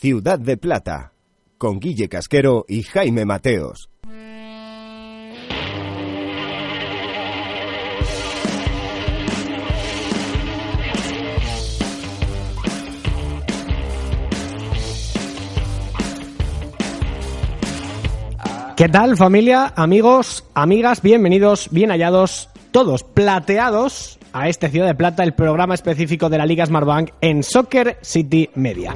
Ciudad de Plata con Guille Casquero y Jaime Mateos. ¿Qué tal familia, amigos, amigas? Bienvenidos, bien hallados, todos plateados a este Ciudad de Plata, el programa específico de la Liga Smartbank en Soccer City Media.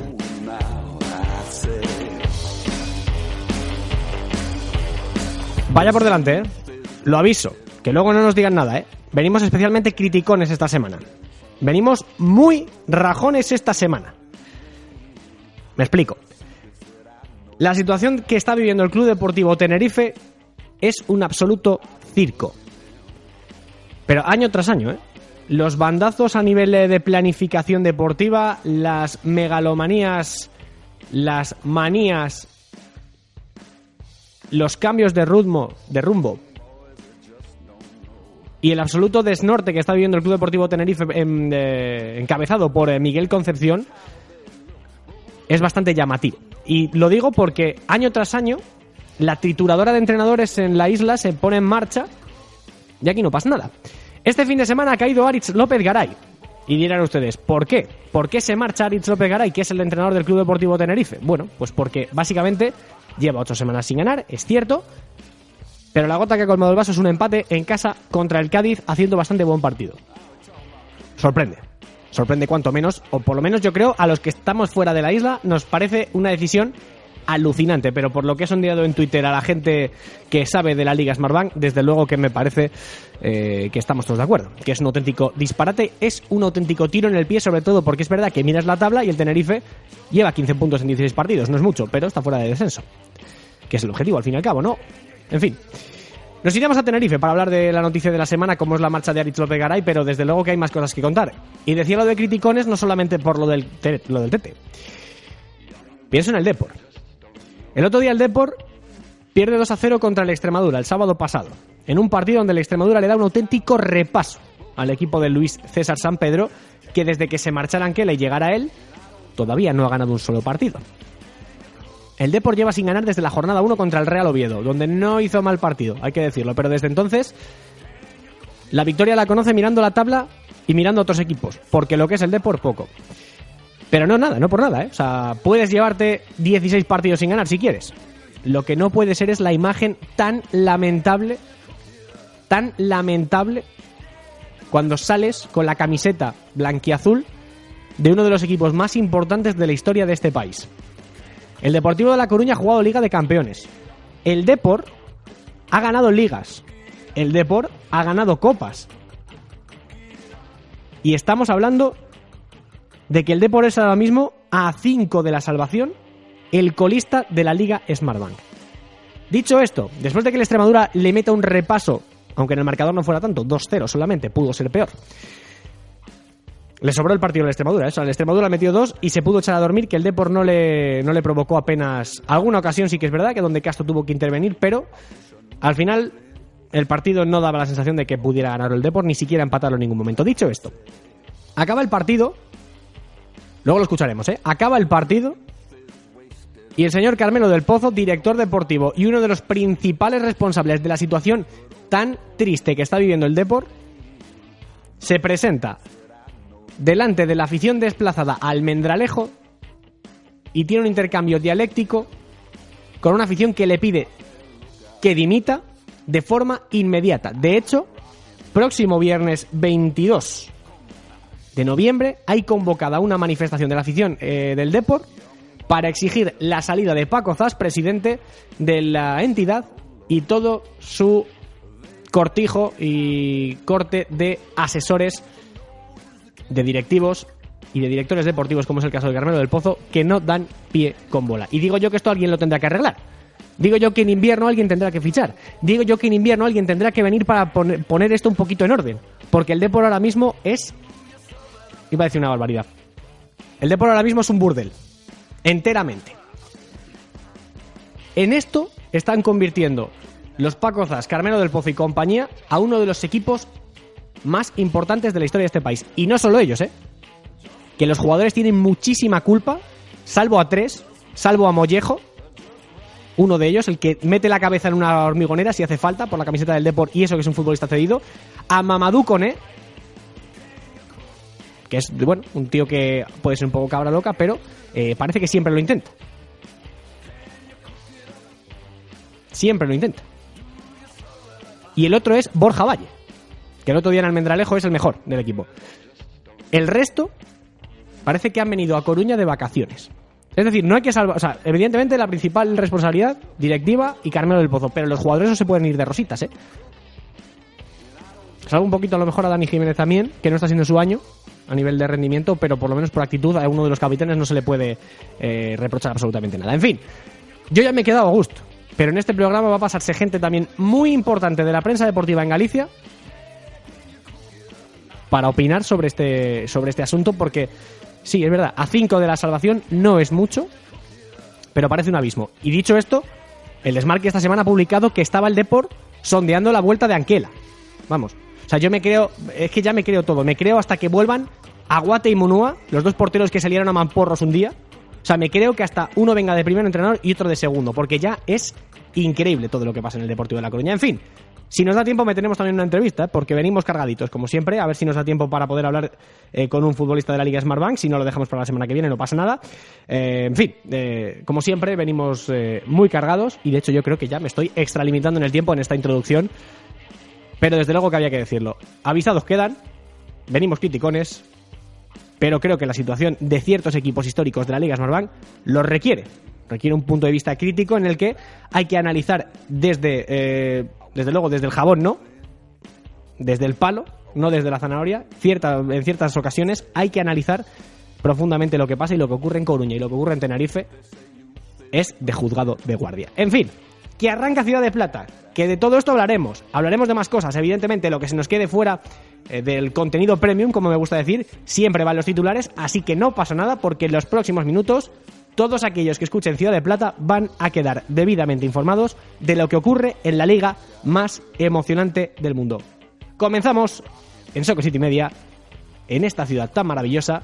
Vaya por delante, ¿eh? Lo aviso, que luego no nos digan nada, ¿eh? Venimos especialmente criticones esta semana. Venimos muy rajones esta semana. Me explico. La situación que está viviendo el Club Deportivo Tenerife es un absoluto circo. Pero año tras año, ¿eh? Los bandazos a nivel de planificación deportiva, las megalomanías, las manías los cambios de ritmo, de rumbo y el absoluto desnorte que está viviendo el Club Deportivo Tenerife encabezado por eh, Miguel Concepción es bastante llamativo. Y lo digo porque año tras año la trituradora de entrenadores en la isla se pone en marcha y aquí no pasa nada. Este fin de semana ha caído Aritz López Garay. Y dirán ustedes, ¿por qué? ¿Por qué se marcha Aritz López Garay, que es el entrenador del Club Deportivo Tenerife? Bueno, pues porque básicamente Lleva ocho semanas sin ganar, es cierto. Pero la gota que ha colmado el vaso es un empate en casa contra el Cádiz haciendo bastante buen partido. Sorprende. Sorprende cuanto menos, o por lo menos yo creo, a los que estamos fuera de la isla, nos parece una decisión alucinante, pero por lo que he sondeado en Twitter a la gente que sabe de la Liga Smartbank, desde luego que me parece eh, que estamos todos de acuerdo, que es un auténtico disparate, es un auténtico tiro en el pie, sobre todo porque es verdad que miras la tabla y el Tenerife lleva 15 puntos en 16 partidos, no es mucho, pero está fuera de descenso, que es el objetivo al fin y al cabo, ¿no? En fin. Nos iremos a Tenerife para hablar de la noticia de la semana, como es la marcha de Aritz López Garay, pero desde luego que hay más cosas que contar. Y decía lo de criticones no solamente por lo del, lo del Tete. Pienso en el Deport. El otro día el Deport pierde 2 a 0 contra el Extremadura el sábado pasado, en un partido donde el Extremadura le da un auténtico repaso al equipo de Luis César San Pedro, que desde que se marchara Anquela y llegara él, todavía no ha ganado un solo partido. El Deport lleva sin ganar desde la jornada 1 contra el Real Oviedo, donde no hizo mal partido, hay que decirlo, pero desde entonces la victoria la conoce mirando la tabla y mirando otros equipos, porque lo que es el Deport poco. Pero no nada, no por nada, ¿eh? O sea, puedes llevarte 16 partidos sin ganar si quieres. Lo que no puede ser es la imagen tan lamentable, tan lamentable, cuando sales con la camiseta blanquiazul de uno de los equipos más importantes de la historia de este país. El Deportivo de La Coruña ha jugado Liga de Campeones. El Deport ha ganado ligas. El Deport ha ganado copas. Y estamos hablando de que el Depor es ahora mismo a 5 de la salvación el colista de la Liga Smartbank. Dicho esto, después de que el Extremadura le meta un repaso, aunque en el marcador no fuera tanto, 2-0 solamente, pudo ser peor. Le sobró el partido al Extremadura, eso. El Extremadura metió dos y se pudo echar a dormir, que el Depor no le, no le provocó apenas. Alguna ocasión sí que es verdad, que donde Castro tuvo que intervenir, pero al final el partido no daba la sensación de que pudiera ganar el Depor, ni siquiera empatarlo en ningún momento. Dicho esto, acaba el partido Luego lo escucharemos, ¿eh? Acaba el partido y el señor Carmelo del Pozo, director deportivo y uno de los principales responsables de la situación tan triste que está viviendo el Deport, se presenta delante de la afición desplazada al Almendralejo y tiene un intercambio dialéctico con una afición que le pide que dimita de forma inmediata. De hecho, próximo viernes 22 de noviembre hay convocada una manifestación de la afición eh, del Deport para exigir la salida de Paco Zas, presidente de la entidad, y todo su cortijo y corte de asesores, de directivos y de directores deportivos, como es el caso de Carmelo del Pozo, que no dan pie con bola. Y digo yo que esto alguien lo tendrá que arreglar. Digo yo que en invierno alguien tendrá que fichar. Digo yo que en invierno alguien tendrá que venir para poner, esto un poquito en orden. Porque el Depor ahora mismo es... Iba a decir una barbaridad. El Depor ahora mismo es un burdel. Enteramente. En esto están convirtiendo los Pacozas, Carmelo del Pozo y compañía a uno de los equipos más importantes de la historia de este país. Y no solo ellos, ¿eh? Que los jugadores tienen muchísima culpa, salvo a tres, salvo a Mollejo, uno de ellos, el que mete la cabeza en una hormigonera si hace falta por la camiseta del Deport y eso que es un futbolista cedido, a Mamadou Kone, que es, bueno, un tío que puede ser un poco cabra loca, pero eh, parece que siempre lo intenta. Siempre lo intenta. Y el otro es Borja Valle, que el otro día en Almendralejo es el mejor del equipo. El resto parece que han venido a Coruña de vacaciones. Es decir, no hay que salvar. O sea, evidentemente la principal responsabilidad, directiva y Carmelo del Pozo. Pero los jugadores no se pueden ir de rositas, ¿eh? Salvo un poquito a lo mejor a Dani Jiménez también, que no está siendo su año a nivel de rendimiento, pero por lo menos por actitud a uno de los capitanes no se le puede eh, reprochar absolutamente nada. En fin, yo ya me he quedado a gusto. Pero en este programa va a pasarse gente también muy importante de la prensa deportiva en Galicia para opinar sobre este, sobre este asunto, porque sí, es verdad, a 5 de la salvación no es mucho, pero parece un abismo. Y dicho esto, el Desmarque esta semana ha publicado que estaba el Deport sondeando la vuelta de Anquela. Vamos. Sea, yo me creo, es que ya me creo todo. Me creo hasta que vuelvan Aguate y Munúa, los dos porteros que salieron a Mamporros un día. O sea, me creo que hasta uno venga de primer entrenador y otro de segundo, porque ya es increíble todo lo que pasa en el Deportivo de La Coruña. En fin, si nos da tiempo, meteremos también una entrevista, porque venimos cargaditos, como siempre, a ver si nos da tiempo para poder hablar eh, con un futbolista de la Liga Smartbank. Si no, lo dejamos para la semana que viene, no pasa nada. Eh, en fin, eh, como siempre, venimos muy cargados y de hecho yo creo que ya me estoy extralimitando en el tiempo en esta introducción. Pero desde luego que había que decirlo. Avisados quedan, venimos criticones, pero creo que la situación de ciertos equipos históricos de la Liga Smartbank lo requiere. Requiere un punto de vista crítico en el que hay que analizar desde, eh, desde luego, desde el jabón, ¿no? Desde el palo, no desde la zanahoria. Cierta, en ciertas ocasiones hay que analizar profundamente lo que pasa y lo que ocurre en Coruña y lo que ocurre en Tenerife es de juzgado de guardia. En fin, que arranca Ciudad de Plata, que de todo esto hablaremos. Hablaremos de más cosas, evidentemente lo que se nos quede fuera eh, del contenido premium, como me gusta decir, siempre van los titulares, así que no pasa nada porque en los próximos minutos todos aquellos que escuchen Ciudad de Plata van a quedar debidamente informados de lo que ocurre en la liga más emocionante del mundo. Comenzamos en Soco City Media, en esta ciudad tan maravillosa,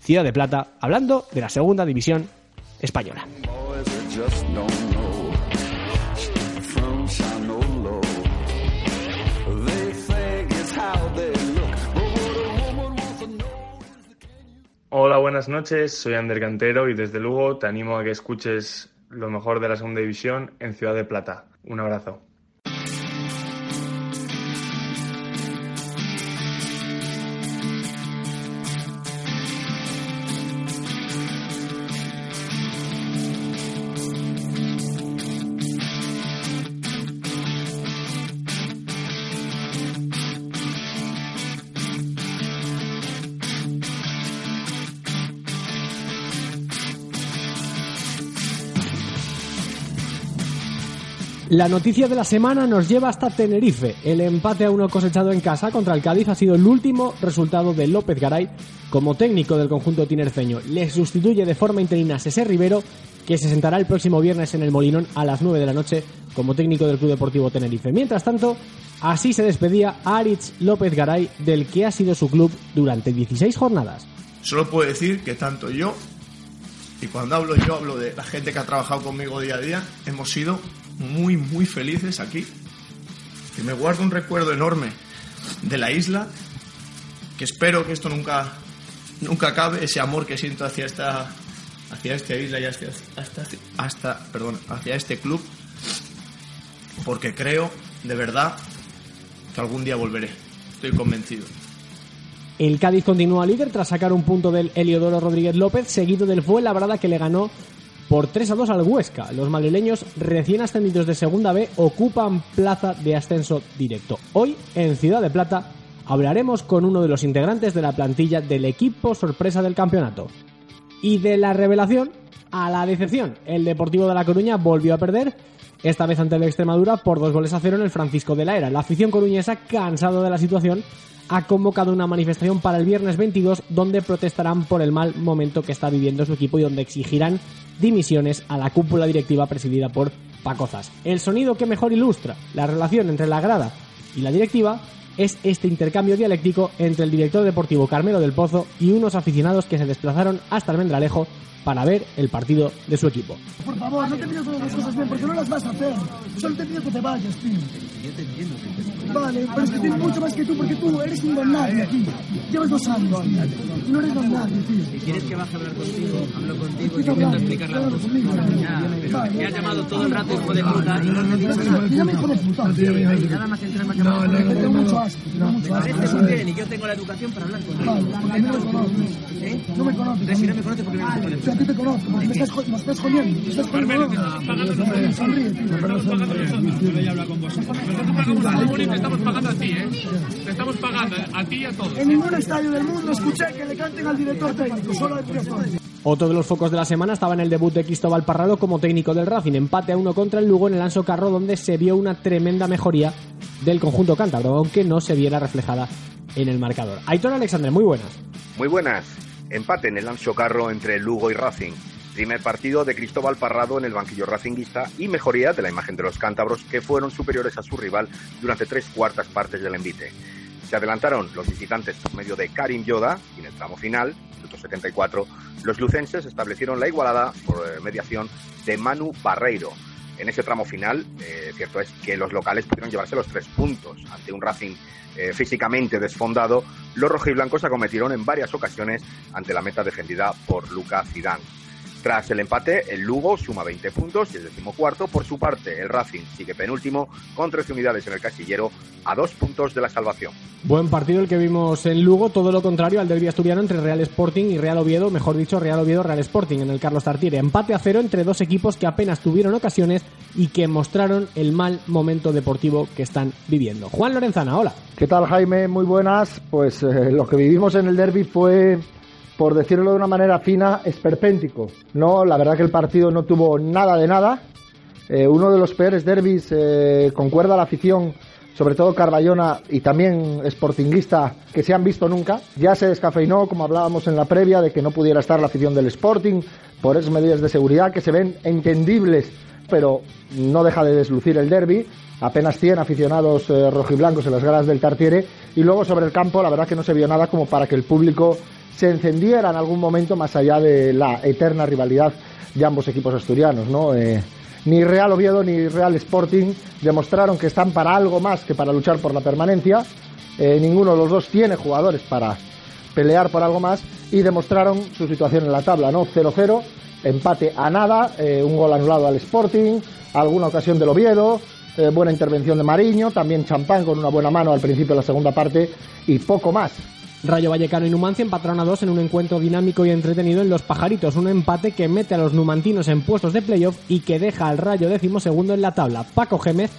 Ciudad de Plata, hablando de la segunda división española. Hola, buenas noches. Soy Ander Cantero y desde luego te animo a que escuches lo mejor de la segunda división en Ciudad de Plata. Un abrazo. La noticia de la semana nos lleva hasta Tenerife. El empate a uno cosechado en casa contra el Cádiz ha sido el último resultado de López Garay como técnico del conjunto tinerfeño. Le sustituye de forma interina César Rivero, que se sentará el próximo viernes en el Molinón a las 9 de la noche como técnico del Club Deportivo Tenerife. Mientras tanto, así se despedía Aritz López Garay del que ha sido su club durante 16 jornadas. Solo puedo decir que tanto yo, y cuando hablo yo hablo de la gente que ha trabajado conmigo día a día, hemos sido muy, muy felices aquí. Que me guardo un recuerdo enorme de la isla. Que espero que esto nunca, nunca acabe. Ese amor que siento hacia esta, hacia esta isla y hasta, hasta, hasta, perdón, hacia este club. Porque creo, de verdad, que algún día volveré. Estoy convencido. El Cádiz continúa líder tras sacar un punto del Heliodoro Rodríguez López, seguido del Fuenlabrada que le ganó por 3 a 2 al Huesca. Los madrileños recién ascendidos de Segunda B ocupan plaza de ascenso directo. Hoy, en Ciudad de Plata, hablaremos con uno de los integrantes de la plantilla del equipo sorpresa del campeonato. Y de la revelación a la decepción, el Deportivo de La Coruña volvió a perder, esta vez ante el Extremadura por dos goles a cero en el Francisco de la Era. La afición coruñesa, cansado de la situación, ha convocado una manifestación para el viernes 22 donde protestarán por el mal momento que está viviendo su equipo y donde exigirán dimisiones a la cúpula directiva presidida por Pacozas. El sonido que mejor ilustra la relación entre la grada y la directiva es este intercambio dialéctico entre el director deportivo Carmelo del Pozo y unos aficionados que se desplazaron hasta Almendralejo para ver el partido de su equipo. Por favor, no te pido todas las cosas bien, porque no las vas a hacer. Solo te pido que te vayas, tío. Yo te entiendo que Vale, pero es que tengo mucho más que tú, porque tú eres un don nadie aquí. Llevas dos años, tío. No eres don nadie, tío. Si quieres que baje a hablar contigo, hablo contigo y te intento explicar las cosas. Ya, pero me has llamado todo el rato hijo de puta y no me dices nada. Hijo de puta. Nada más entrar más llamado. No, no, tengo mucho asco, tengo mucho asco. Pareces bien y yo tengo la educación para hablar contigo. Vale, porque no me conoces. ¿Eh? No me conoces. Si no me conoces, ¿por qué me ti te conozco, porque me estás, jo- me estás jodiendo. Me estás jodiendo. Sonríe, tío. Te estamos pagando a ti, ¿eh? Te estamos pagando a ti y a todos. En ningún estadio del mundo escuché que le canten al director técnico, solo al director. Otro de los focos de la semana estaba en el debut de Cristóbal Parrado como técnico del Racing, empate a uno contra el Lugo en el Anso Carro donde se vio una tremenda mejoría del conjunto cántabro, aunque no se viera reflejada en el marcador. Aitor Alexandre, muy buenas. Muy buenas. Empate en el Ancho Carro entre Lugo y Racing. Primer partido de Cristóbal Parrado en el banquillo racinguista y mejoría de la imagen de los cántabros que fueron superiores a su rival durante tres cuartas partes del envite. Se adelantaron los visitantes por medio de Karim Yoda y en el tramo final, minuto 74, los lucenses establecieron la igualada por eh, mediación de Manu Barreiro. En ese tramo final, eh, cierto es que los locales pudieron llevarse los tres puntos ante un Racing eh, físicamente desfondado. Los rojiblancos acometieron en varias ocasiones ante la meta defendida por Luca Zidane. Tras el empate, el Lugo suma 20 puntos y el decimocuarto. Por su parte, el Racing sigue penúltimo con 13 unidades en el casillero a dos puntos de la salvación. Buen partido el que vimos en Lugo, todo lo contrario al derbi asturiano entre Real Sporting y Real Oviedo, mejor dicho, Real Oviedo Real Sporting en el Carlos Tartiere. Empate a cero entre dos equipos que apenas tuvieron ocasiones y que mostraron el mal momento deportivo que están viviendo. Juan Lorenzana, hola. ¿Qué tal, Jaime? Muy buenas. Pues eh, lo que vivimos en el derby fue, por decirlo de una manera fina, esperpéntico. No, la verdad que el partido no tuvo nada de nada. Eh, uno de los peores derbis, eh, concuerda la afición, sobre todo Carballona y también Sportinguista, que se han visto nunca. Ya se descafeinó, como hablábamos en la previa, de que no pudiera estar la afición del Sporting por esas medidas de seguridad que se ven entendibles, pero no deja de deslucir el derby apenas 100 aficionados eh, rojiblancos en las gradas del Tartiere y luego sobre el campo la verdad que no se vio nada como para que el público se encendiera en algún momento más allá de la eterna rivalidad de ambos equipos asturianos, ¿no? Eh, ni Real Oviedo ni Real Sporting demostraron que están para algo más que para luchar por la permanencia. Eh, ninguno de los dos tiene jugadores para pelear por algo más y demostraron su situación en la tabla, ¿no? 0-0, empate a nada, eh, un gol anulado al Sporting, alguna ocasión del Oviedo, buena intervención de Mariño, también Champán con una buena mano al principio de la segunda parte y poco más. Rayo Vallecano y Numancia empataron a dos en un encuentro dinámico y entretenido en Los Pajaritos, un empate que mete a los numantinos en puestos de playoff y que deja al Rayo decimosegundo en la tabla. Paco Gémez,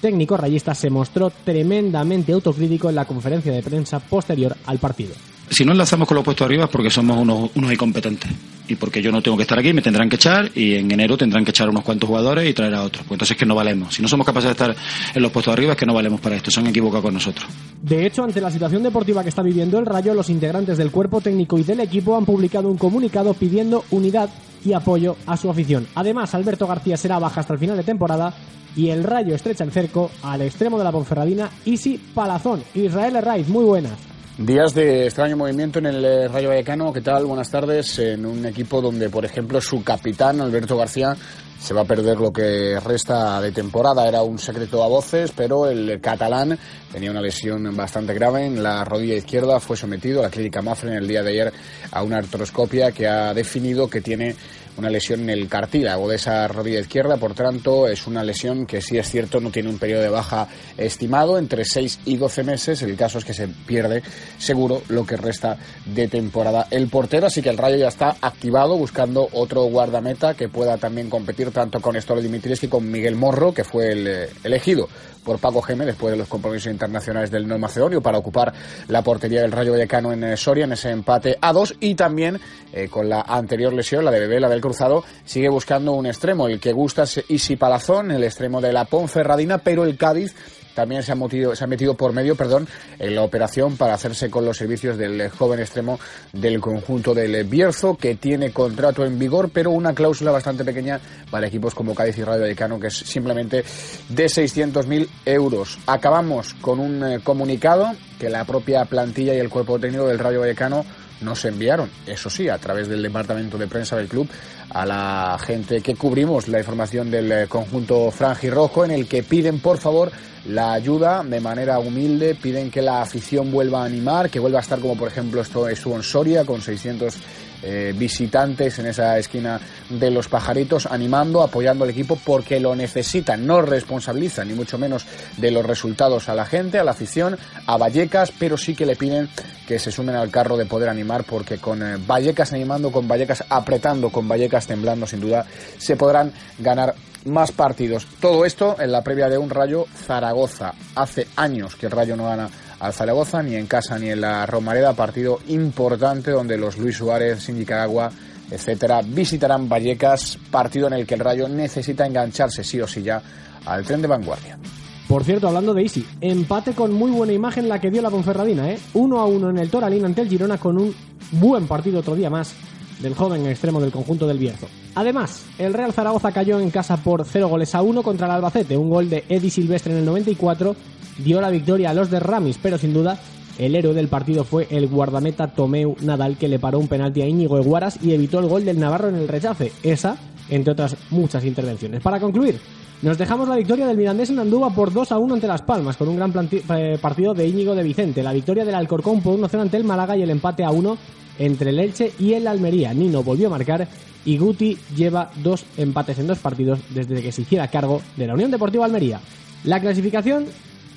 técnico rayista, se mostró tremendamente autocrítico en la conferencia de prensa posterior al partido. Si no enlazamos con lo puesto arriba es porque somos unos, unos incompetentes y porque yo no tengo que estar aquí, me tendrán que echar y en enero tendrán que echar unos cuantos jugadores y traer a otros. Pues entonces es que no valemos. Si no somos capaces de estar en los puestos arriba es que no valemos para esto. Se han equivocado con nosotros. De hecho, ante la situación deportiva que está viviendo el Rayo, los integrantes del cuerpo técnico y del equipo han publicado un comunicado pidiendo unidad y apoyo a su afición. Además, Alberto García será baja hasta el final de temporada y el Rayo estrecha el cerco al extremo de la Ponferradina, Isi Palazón. Israel Herraiz, muy buenas. Días de extraño movimiento en el eh, Rayo Vallecano. ¿Qué tal? Buenas tardes. En un equipo donde, por ejemplo, su capitán, Alberto García, se va a perder lo que resta de temporada. Era un secreto a voces, pero el catalán tenía una lesión bastante grave en la rodilla izquierda. Fue sometido a la clínica Mafre en el día de ayer a una artroscopia que ha definido que tiene una lesión en el cartílago de esa rodilla izquierda, por tanto es una lesión que sí es cierto no tiene un periodo de baja estimado entre 6 y 12 meses, el caso es que se pierde seguro lo que resta de temporada el portero, así que el Rayo ya está activado buscando otro guardameta que pueda también competir tanto con Estolo Dimitris que con Miguel Morro, que fue el eh, elegido por Paco Geme después de los compromisos internacionales del No Macedonio para ocupar la portería del Rayo Vallecano en eh, Soria en ese empate a dos. Y también eh, con la anterior lesión, la de Bebé, la del cruzado, sigue buscando un extremo. El que gusta es Isi Palazón, el extremo de la Ponferradina, pero el Cádiz también se ha, metido, se ha metido por medio perdón, en la operación para hacerse con los servicios del joven extremo del conjunto del Bierzo, que tiene contrato en vigor, pero una cláusula bastante pequeña para equipos como Cádiz y Radio Vallecano, que es simplemente de 600.000 euros. Acabamos con un eh, comunicado que la propia plantilla y el cuerpo técnico del Rayo Vallecano nos enviaron, eso sí, a través del departamento de prensa del club, a la gente que cubrimos la información del eh, conjunto franjirrojo, en el que piden, por favor, la ayuda de manera humilde, piden que la afición vuelva a animar, que vuelva a estar como por ejemplo esto estuvo en Soria con 600 eh, visitantes en esa esquina de los pajaritos, animando, apoyando al equipo porque lo necesitan, no responsabilizan ni mucho menos de los resultados a la gente, a la afición, a Vallecas, pero sí que le piden que se sumen al carro de poder animar porque con eh, Vallecas animando, con Vallecas apretando, con Vallecas temblando, sin duda se podrán ganar más partidos. Todo esto en la previa de un Rayo Zaragoza. Hace años que el Rayo no gana al Zaragoza, ni en casa ni en la Romareda, partido importante donde los Luis Suárez, Nicaragua, etcétera, visitarán Vallecas, partido en el que el Rayo necesita engancharse sí o sí ya al tren de vanguardia. Por cierto, hablando de Isi, empate con muy buena imagen la que dio la Ponferradina, ¿eh? 1 a 1 en el Toralín ante el Girona con un buen partido otro día más del joven extremo del conjunto del Bierzo. Además, el Real Zaragoza cayó en casa por 0 goles a 1 contra el Albacete. Un gol de Eddie Silvestre en el 94 dio la victoria a los de Ramis, pero sin duda el héroe del partido fue el guardameta Tomeu Nadal que le paró un penalti a Íñigo Eguaras y evitó el gol del Navarro en el rechace. Esa, entre otras muchas intervenciones. Para concluir, nos dejamos la victoria del Mirandés en Andúba por 2 a 1 ante Las Palmas, con un gran eh, partido de Íñigo de Vicente. La victoria del Alcorcón por 1-0 ante el Málaga y el empate a 1 entre el Elche y el Almería. Nino volvió a marcar y Guti lleva dos empates en dos partidos desde que se hiciera cargo de la Unión Deportiva Almería. La clasificación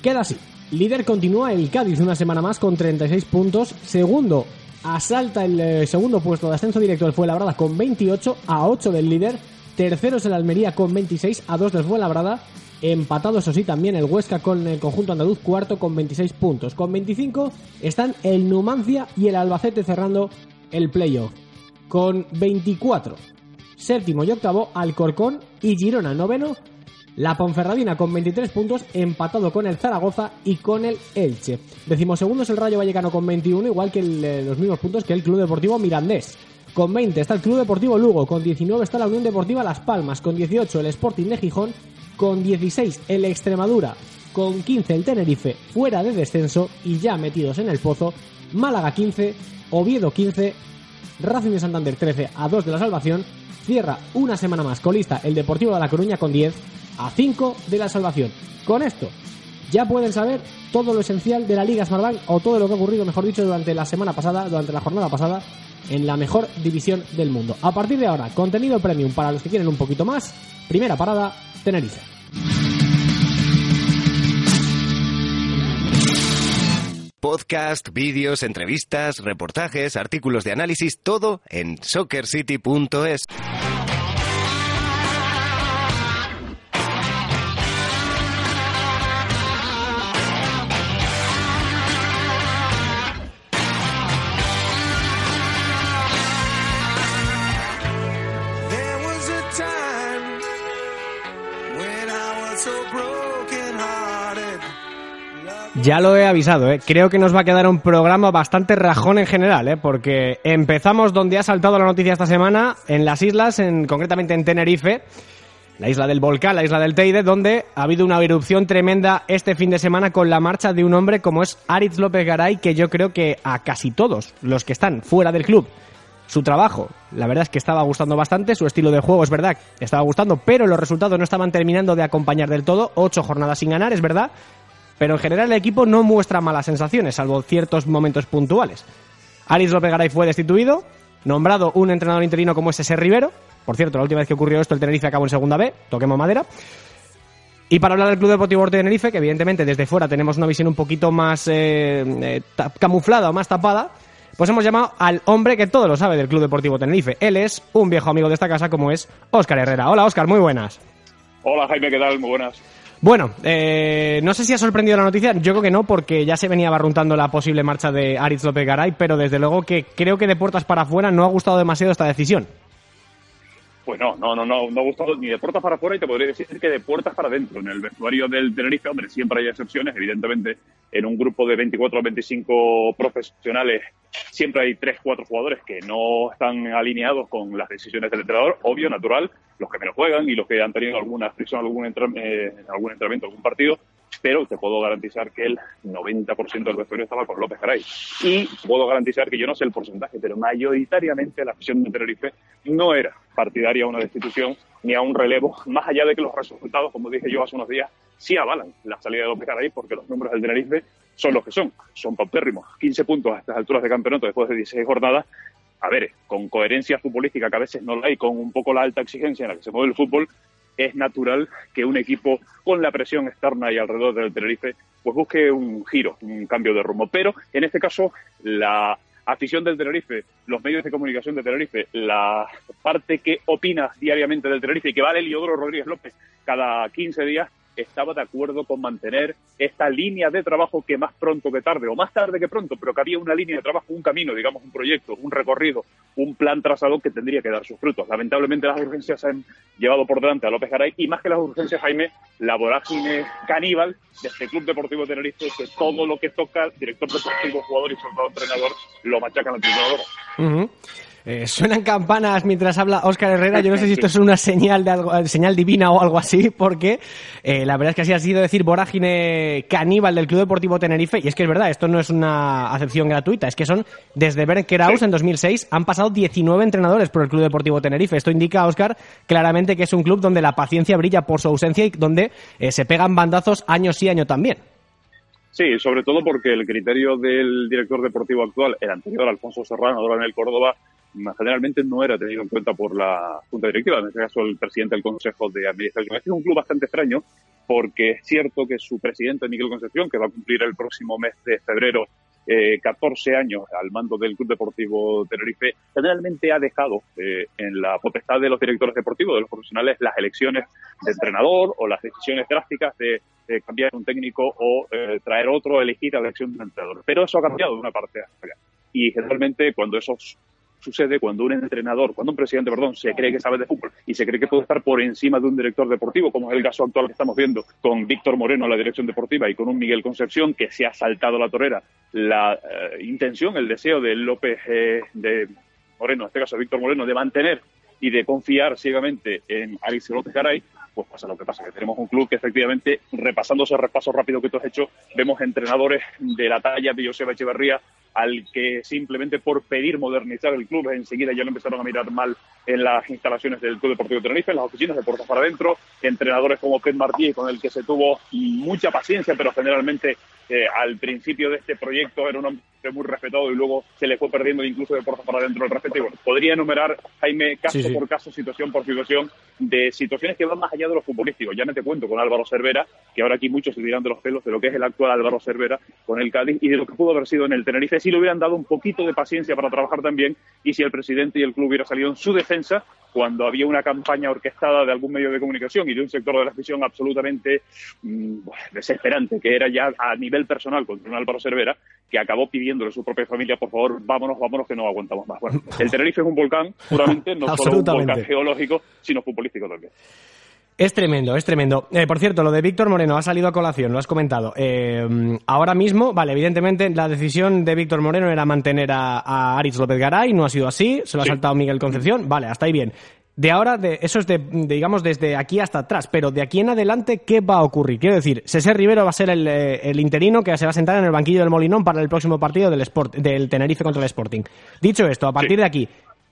queda así. Líder continúa el Cádiz una semana más con 36 puntos. Segundo, asalta el eh, segundo puesto de ascenso directo del Fuenlabrada con 28 a 8 del líder. Tercero es el Almería con 26 a 2 del Fuenlabrada. Empatado, eso sí, también el Huesca con el conjunto andaluz, cuarto con 26 puntos. Con 25 están el Numancia y el Albacete cerrando el playoff. Con 24, séptimo y octavo, Alcorcón y Girona, noveno. La Ponferradina con 23 puntos, empatado con el Zaragoza y con el Elche. Decimosegundo es el Rayo Vallecano con 21, igual que eh, los mismos puntos que el Club Deportivo Mirandés. Con 20 está el Club Deportivo Lugo, con 19 está la Unión Deportiva Las Palmas, con 18 el Sporting de Gijón con 16 el Extremadura, con 15 el Tenerife fuera de descenso y ya metidos en el pozo, Málaga 15, Oviedo 15, Racing de Santander 13 a 2 de la salvación, cierra una semana más colista el Deportivo de La Coruña con 10 a 5 de la salvación. Con esto ya pueden saber todo lo esencial de la Liga Smartbank o todo lo que ha ocurrido, mejor dicho, durante la semana pasada, durante la jornada pasada en la mejor división del mundo. A partir de ahora, contenido premium para los que quieren un poquito más. Primera parada, Tenerife. Podcast, vídeos, entrevistas, reportajes, artículos de análisis, todo en soccercity.es. Ya lo he avisado, ¿eh? creo que nos va a quedar un programa bastante rajón en general, ¿eh? porque empezamos donde ha saltado la noticia esta semana, en las islas, en, concretamente en Tenerife, la isla del volcán, la isla del Teide, donde ha habido una erupción tremenda este fin de semana con la marcha de un hombre como es Aritz López Garay, que yo creo que a casi todos los que están fuera del club, su trabajo, la verdad es que estaba gustando bastante, su estilo de juego es verdad, estaba gustando, pero los resultados no estaban terminando de acompañar del todo, ocho jornadas sin ganar, es verdad, pero en general el equipo no muestra malas sensaciones, salvo ciertos momentos puntuales. Aris López Garay fue destituido, nombrado un entrenador interino como ese Rivero, Por cierto, la última vez que ocurrió esto, el Tenerife acabó en segunda B, toquemos madera. Y para hablar del Club Deportivo de Tenerife, que evidentemente desde fuera tenemos una visión un poquito más eh, eh, camuflada o más tapada, pues hemos llamado al hombre que todo lo sabe del Club Deportivo Tenerife. Él es un viejo amigo de esta casa como es Óscar Herrera. Hola Óscar, muy buenas. Hola Jaime, ¿qué tal? Muy buenas. Bueno, eh, no sé si ha sorprendido la noticia, yo creo que no, porque ya se venía barruntando la posible marcha de Aritz López Garay, pero desde luego que creo que de puertas para afuera no ha gustado demasiado esta decisión. Pues no, no, no, no, ha gustado ni de puertas para afuera y te podría decir que de puertas para adentro. En el vestuario del Tenerife, hombre, siempre hay excepciones, evidentemente. En un grupo de 24 o 25 profesionales siempre hay 3, 4 jugadores que no están alineados con las decisiones del entrenador, obvio, natural, los que menos juegan y los que han tenido alguna fricción, algún, entra- eh, algún entrenamiento, algún partido, pero te puedo garantizar que el 90% del vestuario estaba con López Garay. Y puedo garantizar que yo no sé el porcentaje, pero mayoritariamente la afición de Tenerife no era partidaria a una destitución ni a un relevo, más allá de que los resultados, como dije yo hace unos días, sí avalan la salida de López Garay, porque los números del Tenerife son los que son, son paupérrimos. 15 puntos a estas alturas de campeonato después de 16 jornadas. A ver, con coherencia futbolística, que a veces no la hay, con un poco la alta exigencia en la que se mueve el fútbol, es natural que un equipo con la presión externa y alrededor del Tenerife pues busque un giro, un cambio de rumbo. Pero en este caso, la afición del Tenerife, los medios de comunicación de Tenerife, la parte que opina diariamente del Tenerife y que vale Eliodoro Rodríguez López cada 15 días, estaba de acuerdo con mantener esta línea de trabajo que más pronto que tarde, o más tarde que pronto, pero que había una línea de trabajo, un camino, digamos, un proyecto, un recorrido, un plan trazado que tendría que dar sus frutos. Lamentablemente las urgencias han llevado por delante a López Garay y más que las urgencias, Jaime, la vorágine caníbal de este Club Deportivo Tenerife, que todo lo que toca, director deportivo, jugador y soldado entrenador, lo machacan al triturador. Ujú. Eh, suenan campanas mientras habla Óscar Herrera. Yo no sé si esto es una señal de algo, eh, señal divina o algo así, porque eh, la verdad es que así ha sido decir vorágine caníbal del Club Deportivo Tenerife. Y es que es verdad, esto no es una acepción gratuita, es que son desde Bernd Kraus en 2006 han pasado 19 entrenadores por el Club Deportivo Tenerife. Esto indica, Óscar, claramente que es un club donde la paciencia brilla por su ausencia y donde eh, se pegan bandazos año sí, año también. Sí, sobre todo porque el criterio del director deportivo actual, el anterior Alfonso Serrano, ahora en el Córdoba, generalmente no era tenido en cuenta por la Junta Directiva, en este caso el presidente del Consejo de Administración. Este es un club bastante extraño porque es cierto que su presidente, Miguel Concepción, que va a cumplir el próximo mes de febrero eh, 14 años al mando del Club Deportivo Tenerife, generalmente ha dejado eh, en la potestad de los directores deportivos, de los profesionales, las elecciones de entrenador o las decisiones drásticas de eh, cambiar un técnico o eh, traer otro, elegir a la elección de un entrenador. Pero eso ha cambiado de una parte a otra. Y generalmente cuando eso sucede cuando un entrenador, cuando un presidente, perdón, se cree que sabe de fútbol y se cree que puede estar por encima de un director deportivo, como es el caso actual que estamos viendo con Víctor Moreno en la dirección deportiva y con un Miguel Concepción que se ha saltado la torera, la eh, intención, el deseo de López, eh, de Moreno, en este caso Víctor Moreno, de mantener y de confiar ciegamente en Alex López Garay, pues pasa lo que pasa, que tenemos un club que efectivamente, repasando ese repaso rápido que tú has hecho, vemos entrenadores de la talla de Joseba Echeverría, al que simplemente por pedir modernizar el club, enseguida ya lo empezaron a mirar mal en las instalaciones del Club Deportivo Tenerife, en las oficinas de puertas para adentro, entrenadores como Pet Martí, con el que se tuvo mucha paciencia, pero generalmente eh, al principio de este proyecto era un hombre muy respetado y luego se le fue perdiendo incluso de puertas para adentro el respeto. Y bueno, podría enumerar, Jaime, caso Sí, sí. por caso, situación por situación, de situaciones que van más allá de lo futbolístico. Ya me te cuento con Álvaro Cervera, que ahora aquí muchos se dirán de los pelos de lo que es el actual Álvaro Cervera con el Cádiz y de lo que pudo haber sido en el Tenerife si le hubieran dado un poquito de paciencia para trabajar también y si el presidente y el club hubiera salido en su defensa cuando había una campaña orquestada de algún medio de comunicación y de un sector de la afición absolutamente mm, desesperante, que era ya a nivel personal contra un Álvaro Cervera, que acabó pidiéndole a su propia familia, por favor, vámonos, vámonos, que no aguantamos más. Bueno, el Tenerife es un volcán, puramente, no solo un volcán geológico, sino futbolístico también. Es tremendo, es tremendo. Eh, por cierto, lo de Víctor Moreno ha salido a colación, lo has comentado. Eh, ahora mismo, vale, evidentemente la decisión de Víctor Moreno era mantener a, a Aritz López Garay, no ha sido así, se lo ha saltado Miguel Concepción, vale, hasta ahí bien. De ahora, de, eso es de, de, digamos, desde aquí hasta atrás, pero de aquí en adelante, ¿qué va a ocurrir? Quiero decir, César Rivero va a ser el, eh, el interino que se va a sentar en el banquillo del Molinón para el próximo partido del, Sport, del Tenerife contra el Sporting. Dicho esto, a partir de aquí,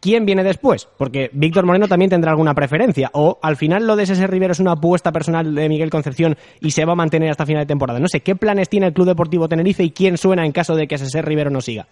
¿quién viene después? Porque Víctor Moreno también tendrá alguna preferencia. O al final lo de César Rivero es una apuesta personal de Miguel Concepción y se va a mantener hasta final de temporada. No sé, ¿qué planes tiene el Club Deportivo Tenerife y quién suena en caso de que César Rivero no siga?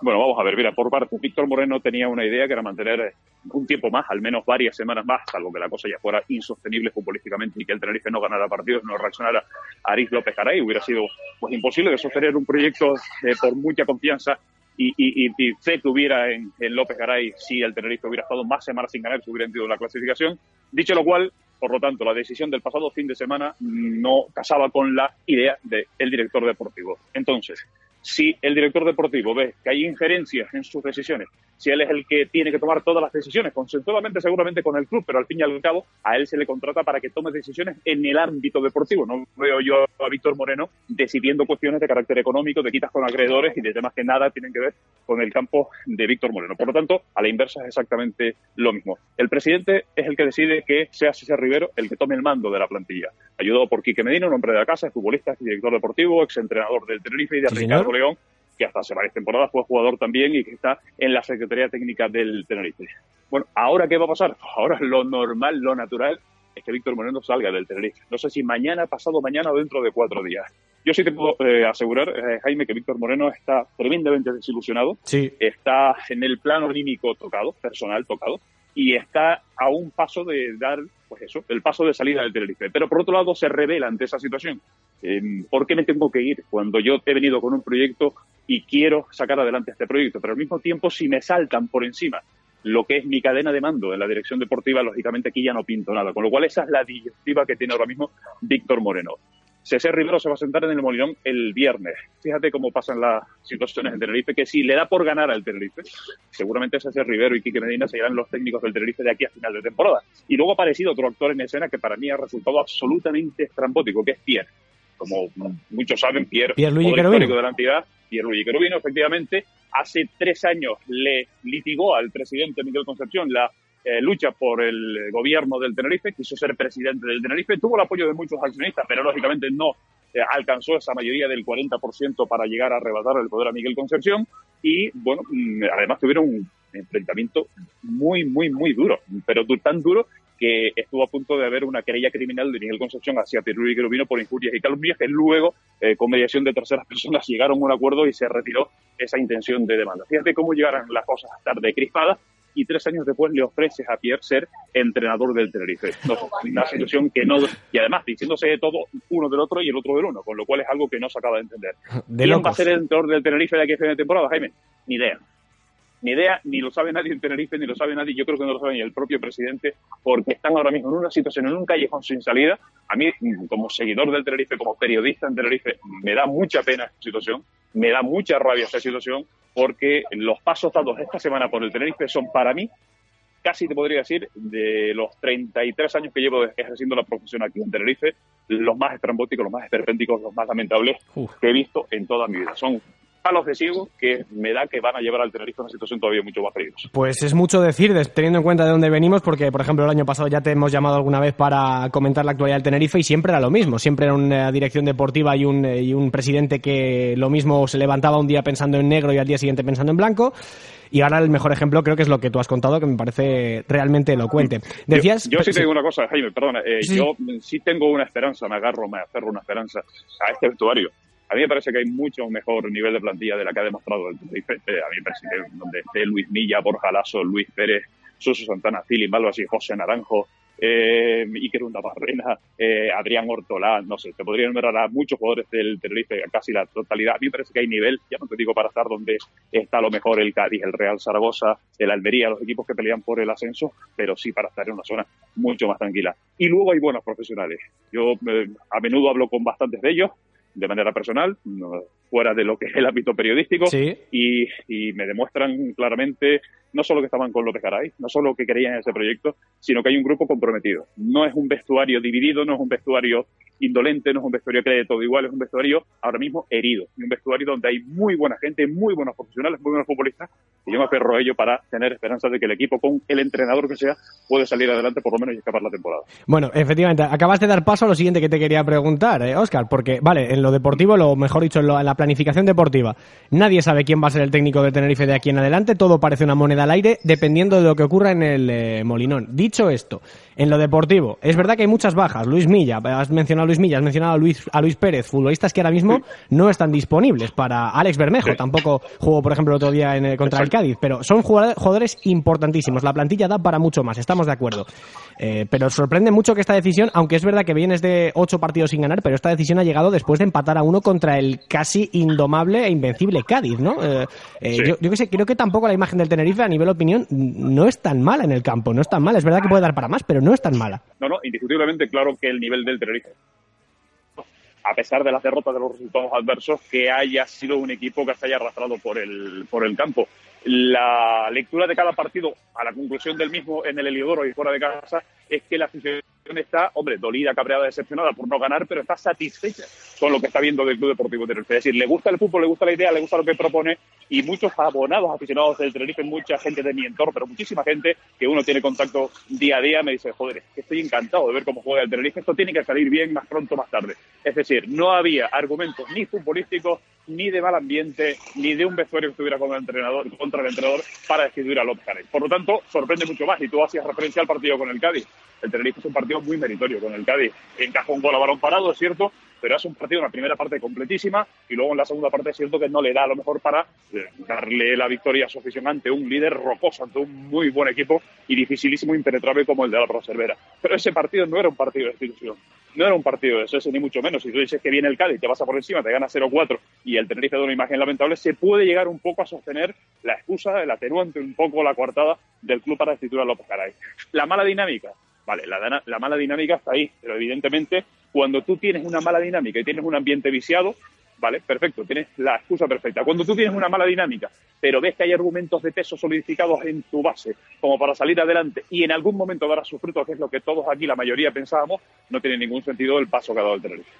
Bueno, vamos a ver, mira, por parte, Víctor Moreno tenía una idea que era mantener eh, un tiempo más, al menos varias semanas más, salvo que la cosa ya fuera insostenible futbolísticamente y que el Tenerife no ganara partidos, no reaccionara a Aris López Garay, hubiera sido pues imposible de sostener un proyecto eh, por mucha confianza y, y, y, fe que hubiera en, López Garay si el Tenerife hubiera estado más semanas sin ganar, se hubiera entendido la clasificación. Dicho lo cual, por lo tanto, la decisión del pasado fin de semana no casaba con la idea del director deportivo. Entonces, si el director deportivo ve que hay injerencias en sus decisiones, si él es el que tiene que tomar todas las decisiones, consensuadamente seguramente con el club, pero al fin y al cabo a él se le contrata para que tome decisiones en el ámbito deportivo. No veo yo a Víctor Moreno decidiendo cuestiones de carácter económico, de quitas con acreedores y de temas que nada tienen que ver con el campo de Víctor Moreno. Por lo tanto, a la inversa es exactamente lo mismo. El presidente es el que decide que sea César Rivero el que tome el mando de la plantilla. Ayudado por Quique Medina, un hombre de la casa, futbolista, director deportivo, exentrenador del Tenerife y de Ricardo León, que hasta hace varias temporadas fue jugador también y que está en la Secretaría Técnica del Tenerife. Bueno, ¿ahora qué va a pasar? Ahora lo normal, lo natural es que Víctor Moreno salga del Tenerife. No sé si mañana, pasado mañana o dentro de cuatro días. Yo sí te puedo eh, asegurar, eh, Jaime, que Víctor Moreno está tremendamente desilusionado. Sí. Está en el plano anímico tocado, personal tocado, y está a un paso de dar, pues eso, el paso de salida del Tenerife. Pero por otro lado se revela ante esa situación. Eh, ¿Por qué me tengo que ir cuando yo he venido con un proyecto y quiero sacar adelante este proyecto? Pero al mismo tiempo, si me saltan por encima lo que es mi cadena de mando en la dirección deportiva, lógicamente aquí ya no pinto nada. Con lo cual esa es la directiva que tiene ahora mismo Víctor Moreno. César Rivero se va a sentar en el Molinón el viernes. Fíjate cómo pasan las situaciones en Tenerife, que si le da por ganar al Tenerife, seguramente César Rivero y Quique Medina serán los técnicos del Tenerife de aquí a final de temporada. Y luego ha aparecido otro actor en escena que para mí ha resultado absolutamente estrambótico, que es Pierre. Como muchos saben, Pierre, Pierre Luigi histórico de la entidad, Pierre Luigi Querubino, efectivamente, hace tres años le litigó al presidente Miguel Concepción la eh, lucha por el gobierno del Tenerife, quiso ser presidente del Tenerife, tuvo el apoyo de muchos accionistas, pero lógicamente no eh, alcanzó esa mayoría del 40% para llegar a arrebatar el poder a Miguel Concepción y, bueno, mm, además tuvieron un enfrentamiento muy, muy, muy duro, pero tan duro que estuvo a punto de haber una querella criminal de Miguel Concepción hacia y Querubino por injurias y calumnias que luego, eh, con mediación de terceras personas, llegaron a un acuerdo y se retiró esa intención de demanda. Fíjate cómo llegaron las cosas a estar decrispadas y tres años después le ofreces a Pierre ser entrenador del Tenerife. No, una situación que no... Y además diciéndose de todo uno del otro y el otro del uno, con lo cual es algo que no se acaba de entender. De ¿Quién locos. va a ser el entrenador del Tenerife de aquí a fin de temporada, Jaime? Ni idea. Ni idea, ni lo sabe nadie en Tenerife, ni lo sabe nadie, yo creo que no lo sabe ni el propio presidente, porque están ahora mismo en una situación, en un callejón sin salida. A mí, como seguidor del Tenerife, como periodista en Tenerife, me da mucha pena esta situación, me da mucha rabia esta situación, porque los pasos dados esta semana por el Tenerife son para mí, casi te podría decir, de los 33 años que llevo ejerciendo la profesión aquí en Tenerife, los más estrambóticos, los más esperpénticos, los más lamentables que he visto en toda mi vida. Son palos de ciego que me da que van a llevar al Tenerife a una situación todavía mucho más peligrosa. Pues es mucho decir, teniendo en cuenta de dónde venimos, porque, por ejemplo, el año pasado ya te hemos llamado alguna vez para comentar la actualidad del Tenerife y siempre era lo mismo. Siempre era una dirección deportiva y un, eh, y un presidente que lo mismo se levantaba un día pensando en negro y al día siguiente pensando en blanco. Y ahora el mejor ejemplo creo que es lo que tú has contado, que me parece realmente elocuente. Decías... Yo, yo sí te digo una cosa, Jaime, perdona. eh, Sí. Yo sí tengo una esperanza, me agarro, me aferro una esperanza a este vestuario. A mí me parece que hay mucho mejor nivel de plantilla de la que ha demostrado el Tenerife. A mí me parece que donde esté Luis Milla, Borja Lasso, Luis Pérez, Suso Santana, Fili Malvas y José Naranjo, eh, Iker Barrena, eh, Adrián Hortolá, no sé, te podría enumerar a muchos jugadores del Tenerife, casi la totalidad. A mí me parece que hay nivel, ya no te digo para estar donde está lo mejor el Cádiz, el Real Zaragoza, el Almería, los equipos que pelean por el ascenso, pero sí para estar en una zona mucho más tranquila. Y luego hay buenos profesionales. Yo eh, a menudo hablo con bastantes de ellos, de manera personal, no- fuera de lo que es el ámbito periodístico, Sí. y, y me demuestran claramente no solo que estaban con López Garay, no solo que creían en ese proyecto, sino que hay un grupo comprometido. No es un vestuario dividido, no es un vestuario indolente, no es un vestuario que de todo igual, es un vestuario ahora mismo herido, y un vestuario donde hay muy buena gente, muy buenos profesionales, muy buenos futbolistas, y yo me aferro a ello para tener esperanza de que el equipo, con el entrenador que sea, puede salir adelante por lo menos y escapar la temporada. Bueno, efectivamente, acabas de dar paso a lo siguiente que te quería preguntar, eh, Oscar, porque, vale, en lo deportivo, lo mejor dicho, en, lo- en la planificación deportiva, nadie sabe quién va a ser el técnico del Tenerife de aquí en adelante, todo parece una moneda al aire dependiendo de lo que ocurra en el eh, Molinón. Dicho esto, en lo deportivo, es verdad que hay muchas bajas. Luis Milla, has mencionado a Luis Milla, has mencionado a Luis, a Luis Pérez, futbolistas que ahora mismo no están disponibles. Para Alex Bermejo, tampoco jugó, por ejemplo, el otro día en, el- contra el Cádiz, pero son jugadores, jugadores importantísimos. La plantilla da para mucho más, estamos de acuerdo. Eh, pero sorprende mucho que esta decisión, aunque es verdad que vienes de ocho partidos sin ganar, pero esta decisión ha llegado después de empatar a uno contra el casi indomable e invencible Cádiz, ¿no? Eh, eh, Sí. yo, yo que sé, creo que tampoco la imagen del Tenerife a nivel opinión no es tan mala en el campo, no es tan mala. Es verdad que puede dar para más, pero no es tan mala. No, no, indiscutiblemente claro que el nivel del Tenerife, a pesar de las derrotas de los resultados adversos, que haya sido un equipo que se haya arrastrado por el, por el campo. La lectura de cada partido a la conclusión del mismo en el Heliodoro y fuera de casa es que la afición está, hombre, dolida, cabreada, decepcionada por no ganar, pero está satisfecha con lo que está viendo del Club Deportivo Tenerife. Es decir, le gusta el fútbol, le gusta la idea, le gusta lo que propone y muchos abonados, aficionados del Tenerife, mucha gente de mi entorno, pero muchísima gente que uno tiene contacto día a día, me dice, joder, estoy encantado de ver cómo juega el Tenerife, esto tiene que salir bien más pronto más tarde. Es decir, no había argumentos ni futbolísticos, ni de mal ambiente, ni de un vestuario que estuviera contra el entrenador, contra el entrenador para destituir a López. Por lo tanto, sorprende mucho más. Y tú hacías referencia al partido con el Cádiz. El Tenerife es un partido muy meritorio con el Cádiz. Encaja un gol a balón parado, es cierto, pero es un partido en la primera parte completísima y luego en la segunda parte es cierto que no le da a lo mejor para eh, darle la victoria a su afición ante un líder rocoso, ante un muy buen equipo y dificilísimo, impenetrable como el de la Cervera. Pero ese partido no era un partido de institución, no era un partido de eso, ni mucho menos. Si tú dices que viene el Cádiz, te vas a por encima, te gana 0-4 y el Tenerife da una imagen lamentable, se puede llegar un poco a sostener la excusa, el atenuante, un poco la coartada del club para destituir a López Caray. La mala dinámica, Vale, la, la mala dinámica está ahí, pero evidentemente cuando tú tienes una mala dinámica y tienes un ambiente viciado, vale, perfecto, tienes la excusa perfecta. Cuando tú tienes una mala dinámica, pero ves que hay argumentos de peso solidificados en tu base como para salir adelante y en algún momento dará sus frutos, que es lo que todos aquí, la mayoría, pensábamos, no tiene ningún sentido el paso que ha dado el Tenerife.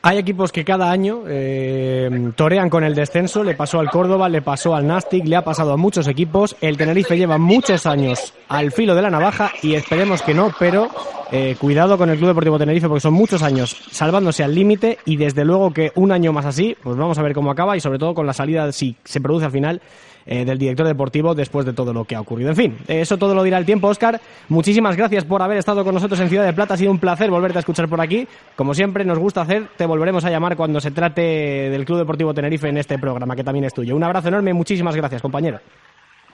Hay equipos que cada año eh, torean con el descenso. Le pasó al Córdoba, le pasó al Nastic, le ha pasado a muchos equipos. El Tenerife lleva muchos años al filo de la navaja y esperemos que no, pero eh, cuidado con el Club Deportivo Tenerife porque son muchos años salvándose al límite y desde luego que un año más así, pues vamos a ver cómo acaba y sobre todo con la salida, si se produce al final, eh, del director deportivo después de todo lo que ha ocurrido. En fin, eso todo lo dirá el tiempo, Oscar. Muchísimas gracias por haber estado con nosotros en Ciudad de Plata. Ha sido un placer volverte a escuchar por aquí. Como siempre nos gusta hacer, te volveremos a llamar cuando se trate del Club Deportivo Tenerife en este programa, que también es tuyo. Un abrazo enorme muchísimas gracias, compañero.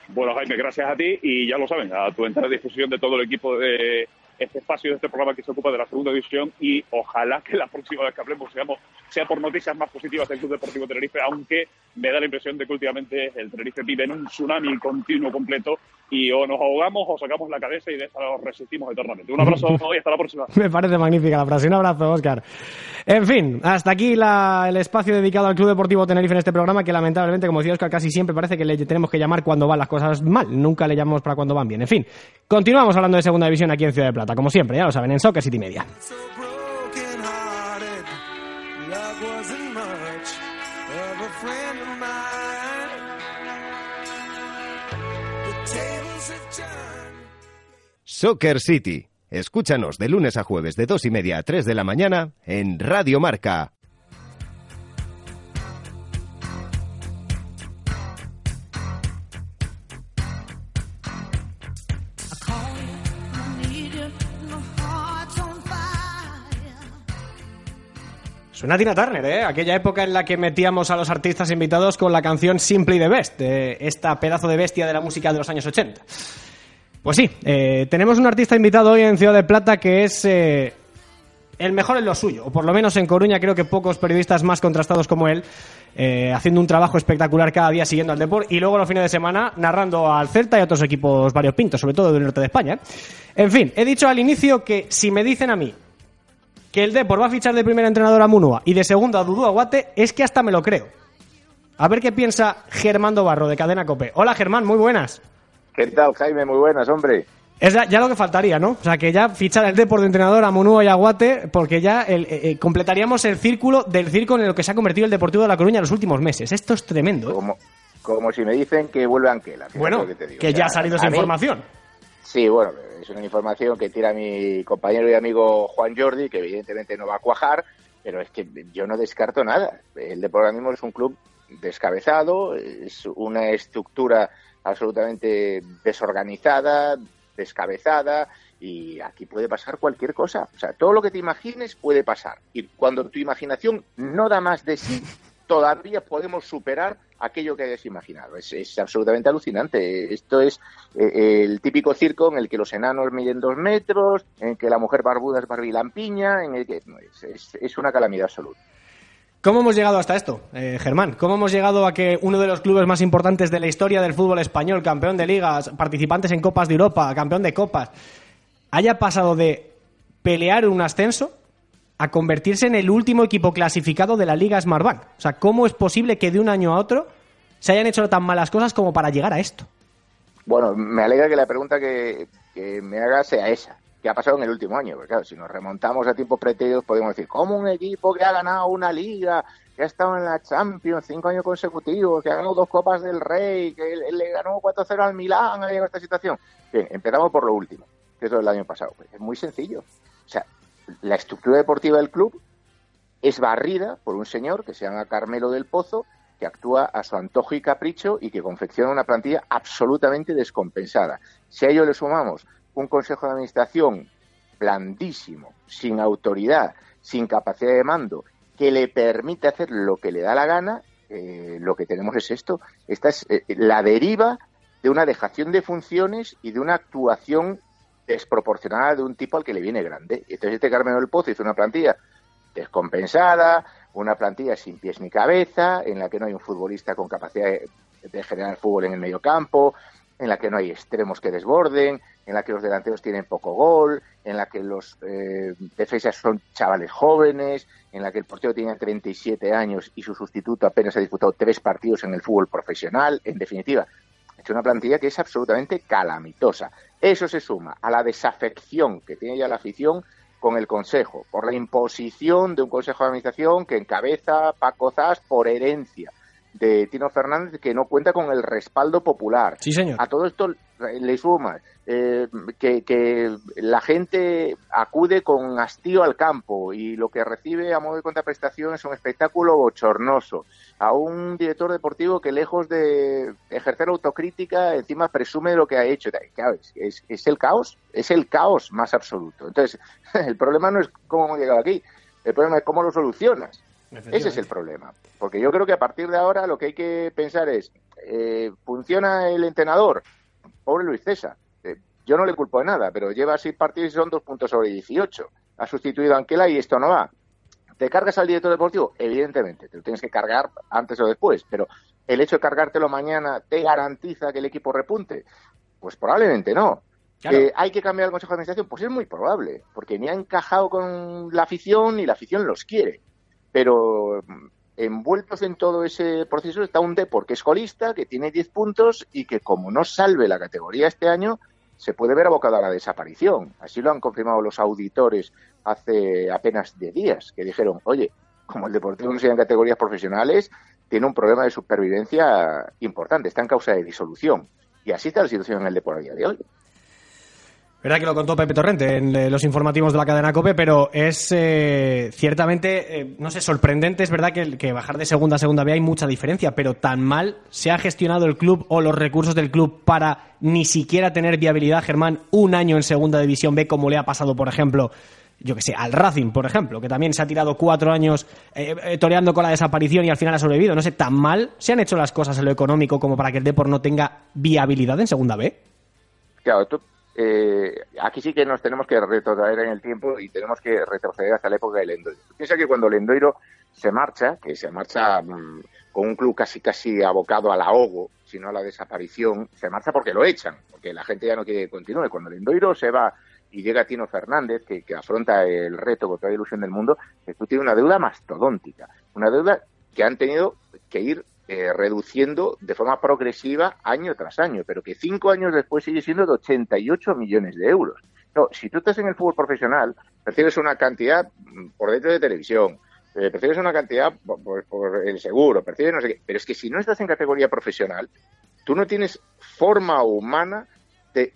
Bueno, Jaime, gracias a ti y ya lo saben, a tu entera disposición de todo el equipo de este espacio, de este programa que se ocupa de la segunda división y ojalá que la próxima vez que hablemos seamos, sea por noticias más positivas del Club Deportivo Tenerife, aunque me da la impresión de que últimamente el Tenerife vive en un tsunami continuo completo y o nos ahogamos o sacamos la cabeza y de esta nos resistimos eternamente. Un abrazo y hasta la próxima. Me parece magnífica la frase. Un abrazo, Oscar. En fin, hasta aquí la- el espacio dedicado al Club Deportivo Tenerife en este programa, que lamentablemente, como decía Oscar, casi siempre parece que le tenemos que llamar cuando van las cosas mal. Nunca le llamamos para cuando van bien. En fin, continuamos hablando de segunda división aquí en Ciudad de Plata, como siempre, ya lo saben, en Soccer City Media. Soccer City. Escúchanos de lunes a jueves de dos y media a 3 de la mañana en Radio Marca. Suena Tina Turner, ¿eh? Aquella época en la que metíamos a los artistas invitados con la canción Simply the Best, de esta pedazo de bestia de la música de los años 80. Pues sí, eh, tenemos un artista invitado hoy en Ciudad de Plata que es eh, el mejor en lo suyo, o por lo menos en Coruña creo que pocos periodistas más contrastados como él, eh, haciendo un trabajo espectacular cada día siguiendo al deporte y luego los fines de semana narrando al Celta y a otros equipos varios pintos, sobre todo del norte de España. En fin, he dicho al inicio que si me dicen a mí que el Depor va a fichar de primer entrenador a Munua y de segundo a Dudu Aguate, es que hasta me lo creo. A ver qué piensa Germán Barro de Cadena Cope. Hola Germán, muy buenas. ¿Qué tal, Jaime? Muy buenas, hombre. Es ya, ya lo que faltaría, ¿no? O sea, que ya fichar el Depor de entrenador a Munua y Aguate, porque ya el- eh, eh, completaríamos el círculo del circo en el que se ha convertido el Deportivo de La Coruña en los últimos meses. Esto es tremendo. ¿eh? Como, como si me dicen que vuelve Anquela. Bueno, que, te digo. que O ya sea, ha salido esa mí- información. Sí, bueno, es una información que tira mi compañero y amigo Juan Jordi, que evidentemente no va a cuajar, pero es que yo no descarto nada. El Depor ahora mismo es un club descabezado, es una estructura absolutamente desorganizada, descabezada, y aquí puede pasar cualquier cosa. O sea, todo lo que te imagines puede pasar. Y cuando tu imaginación no da más de sí, todavía podemos superar aquello que hayas imaginado. Es, absolutamente alucinante. Esto es eh, el típico circo en el que los enanos miden dos metros, en que la mujer barbuda es barbilampiña, en el que es una calamidad absoluta. ¿Cómo hemos llegado hasta esto, eh, Germán? ¿Cómo hemos llegado a que uno de los clubes más importantes de la historia del fútbol español, campeón de ligas, participantes en Copas de Europa, campeón de Copas, haya pasado de pelear un ascenso a convertirse en el último equipo clasificado de la Liga Smartbank? O sea, ¿cómo es posible que de un año a otro se hayan hecho tan malas cosas como para llegar a esto? Bueno, me alegra que la pregunta que, me haga sea esa. ¿Qué ha pasado en el último año? Porque claro, si nos remontamos a tiempos pretéritos, podemos decir, ¿cómo un equipo que ha ganado una liga, que ha estado en la Champions cinco años consecutivos, que ha ganado dos Copas del Rey, que le le ganó 4-0 al Milán, ha llegado a esta situación? Bien, empezamos por lo último, que es lo del año pasado. Pues es muy sencillo. O sea, la estructura deportiva del club es barrida por un señor que se llama Carmelo del Pozo, que actúa a su antojo y capricho y que confecciona una plantilla absolutamente descompensada. Si a ello le sumamos un consejo de administración blandísimo, sin autoridad, sin capacidad de mando, que le permite hacer lo que le da la gana, eh, lo que tenemos es esto. Esta es eh, la deriva de una dejación de funciones y de una actuación desproporcionada de un tipo al que le viene grande. Entonces este Carmelo del Pozo hizo una plantilla descompensada, una plantilla sin pies ni cabeza, en la que no hay un futbolista con capacidad de, de generar fútbol en el medio campo, en la que no hay extremos que desborden, en la que los delanteros tienen poco gol, en la que los eh, defensas son chavales jóvenes, en la que el portero tiene 37 años y su sustituto apenas ha disputado tres partidos en el fútbol profesional. En definitiva, una plantilla que es absolutamente calamitosa. Eso se suma a la desafección que tiene ya la afición con el Consejo, por la imposición de un Consejo de Administración que encabeza Paco Zas por herencia de Tino Fernández que no cuenta con el respaldo popular. Sí, señor. A todo esto le sumas eh, que, que la gente acude con hastío al campo y lo que recibe a modo de contraprestación es un espectáculo bochornoso. A un director deportivo que lejos de ejercer autocrítica encima presume de lo que ha hecho. Es, es el caos, es el caos más absoluto. Entonces, el problema no es cómo hemos llegado aquí, el problema es cómo lo solucionas. Ese es el problema. Porque yo creo que a partir de ahora lo que hay que pensar es, eh, ¿funciona el entrenador? Pobre Luis César. Eh, yo no le culpo de nada, pero lleva seis partidos y son dos puntos sobre 18. Ha sustituido a Anquela y esto no va. ¿Te cargas al director deportivo? Evidentemente, te lo tienes que cargar antes o después, pero el hecho de cargártelo mañana te garantiza que el equipo repunte. Pues probablemente no. Claro. Eh, ¿Hay que cambiar el Consejo de Administración? Pues es muy probable, porque ni ha encajado con la afición ni la afición los quiere pero mm, envueltos en todo ese proceso está un Depor que es colista, que tiene 10 puntos y que como no salve la categoría este año, se puede ver abocado a la desaparición. Así lo han confirmado los auditores hace apenas de días, que dijeron, oye, como el Deportivo no sea en categorías profesionales, tiene un problema de supervivencia importante, está en causa de disolución. Y así está la situación en el Depor a día de hoy. Verdad que lo contó Pepe Torrente en eh, los informativos de la cadena COPE, pero es eh, ciertamente, eh, no sé, sorprendente. Es verdad que, bajar de segunda a segunda B hay mucha diferencia, pero tan mal se ha gestionado el club o los recursos del club para ni siquiera tener viabilidad, Germán, un año en segunda división B, como le ha pasado, por ejemplo, yo que sé, al Racing, por ejemplo, que también se ha tirado cuatro años toreando con la desaparición y al final ha sobrevivido. No sé, tan mal se han hecho las cosas en lo económico como para que el Depor no tenga viabilidad en segunda B. Claro, tú, eh, aquí sí que nos tenemos que retroceder en el tiempo y tenemos que retroceder hasta la época de Lendoiro. Piensa que cuando Lendoiro se marcha, que se marcha mm, con un club casi casi abocado al ahogo, sino a la desaparición, se marcha porque lo echan, porque la gente ya no quiere que continúe. Cuando Lendoiro se va y llega Tino Fernández, que, que afronta el reto con toda ilusión del mundo, tú tienes una deuda mastodóntica, una deuda que han tenido que ir eh, reduciendo de forma progresiva año tras año, pero que cinco años después sigue siendo de 88 millones de euros. No, si tú estás en el fútbol profesional, percibes una cantidad mm, por dentro de televisión, eh, percibes una cantidad por, por- el seguro, percibes no sé qué, pero es que si no estás en categoría profesional, tú no tienes forma humana de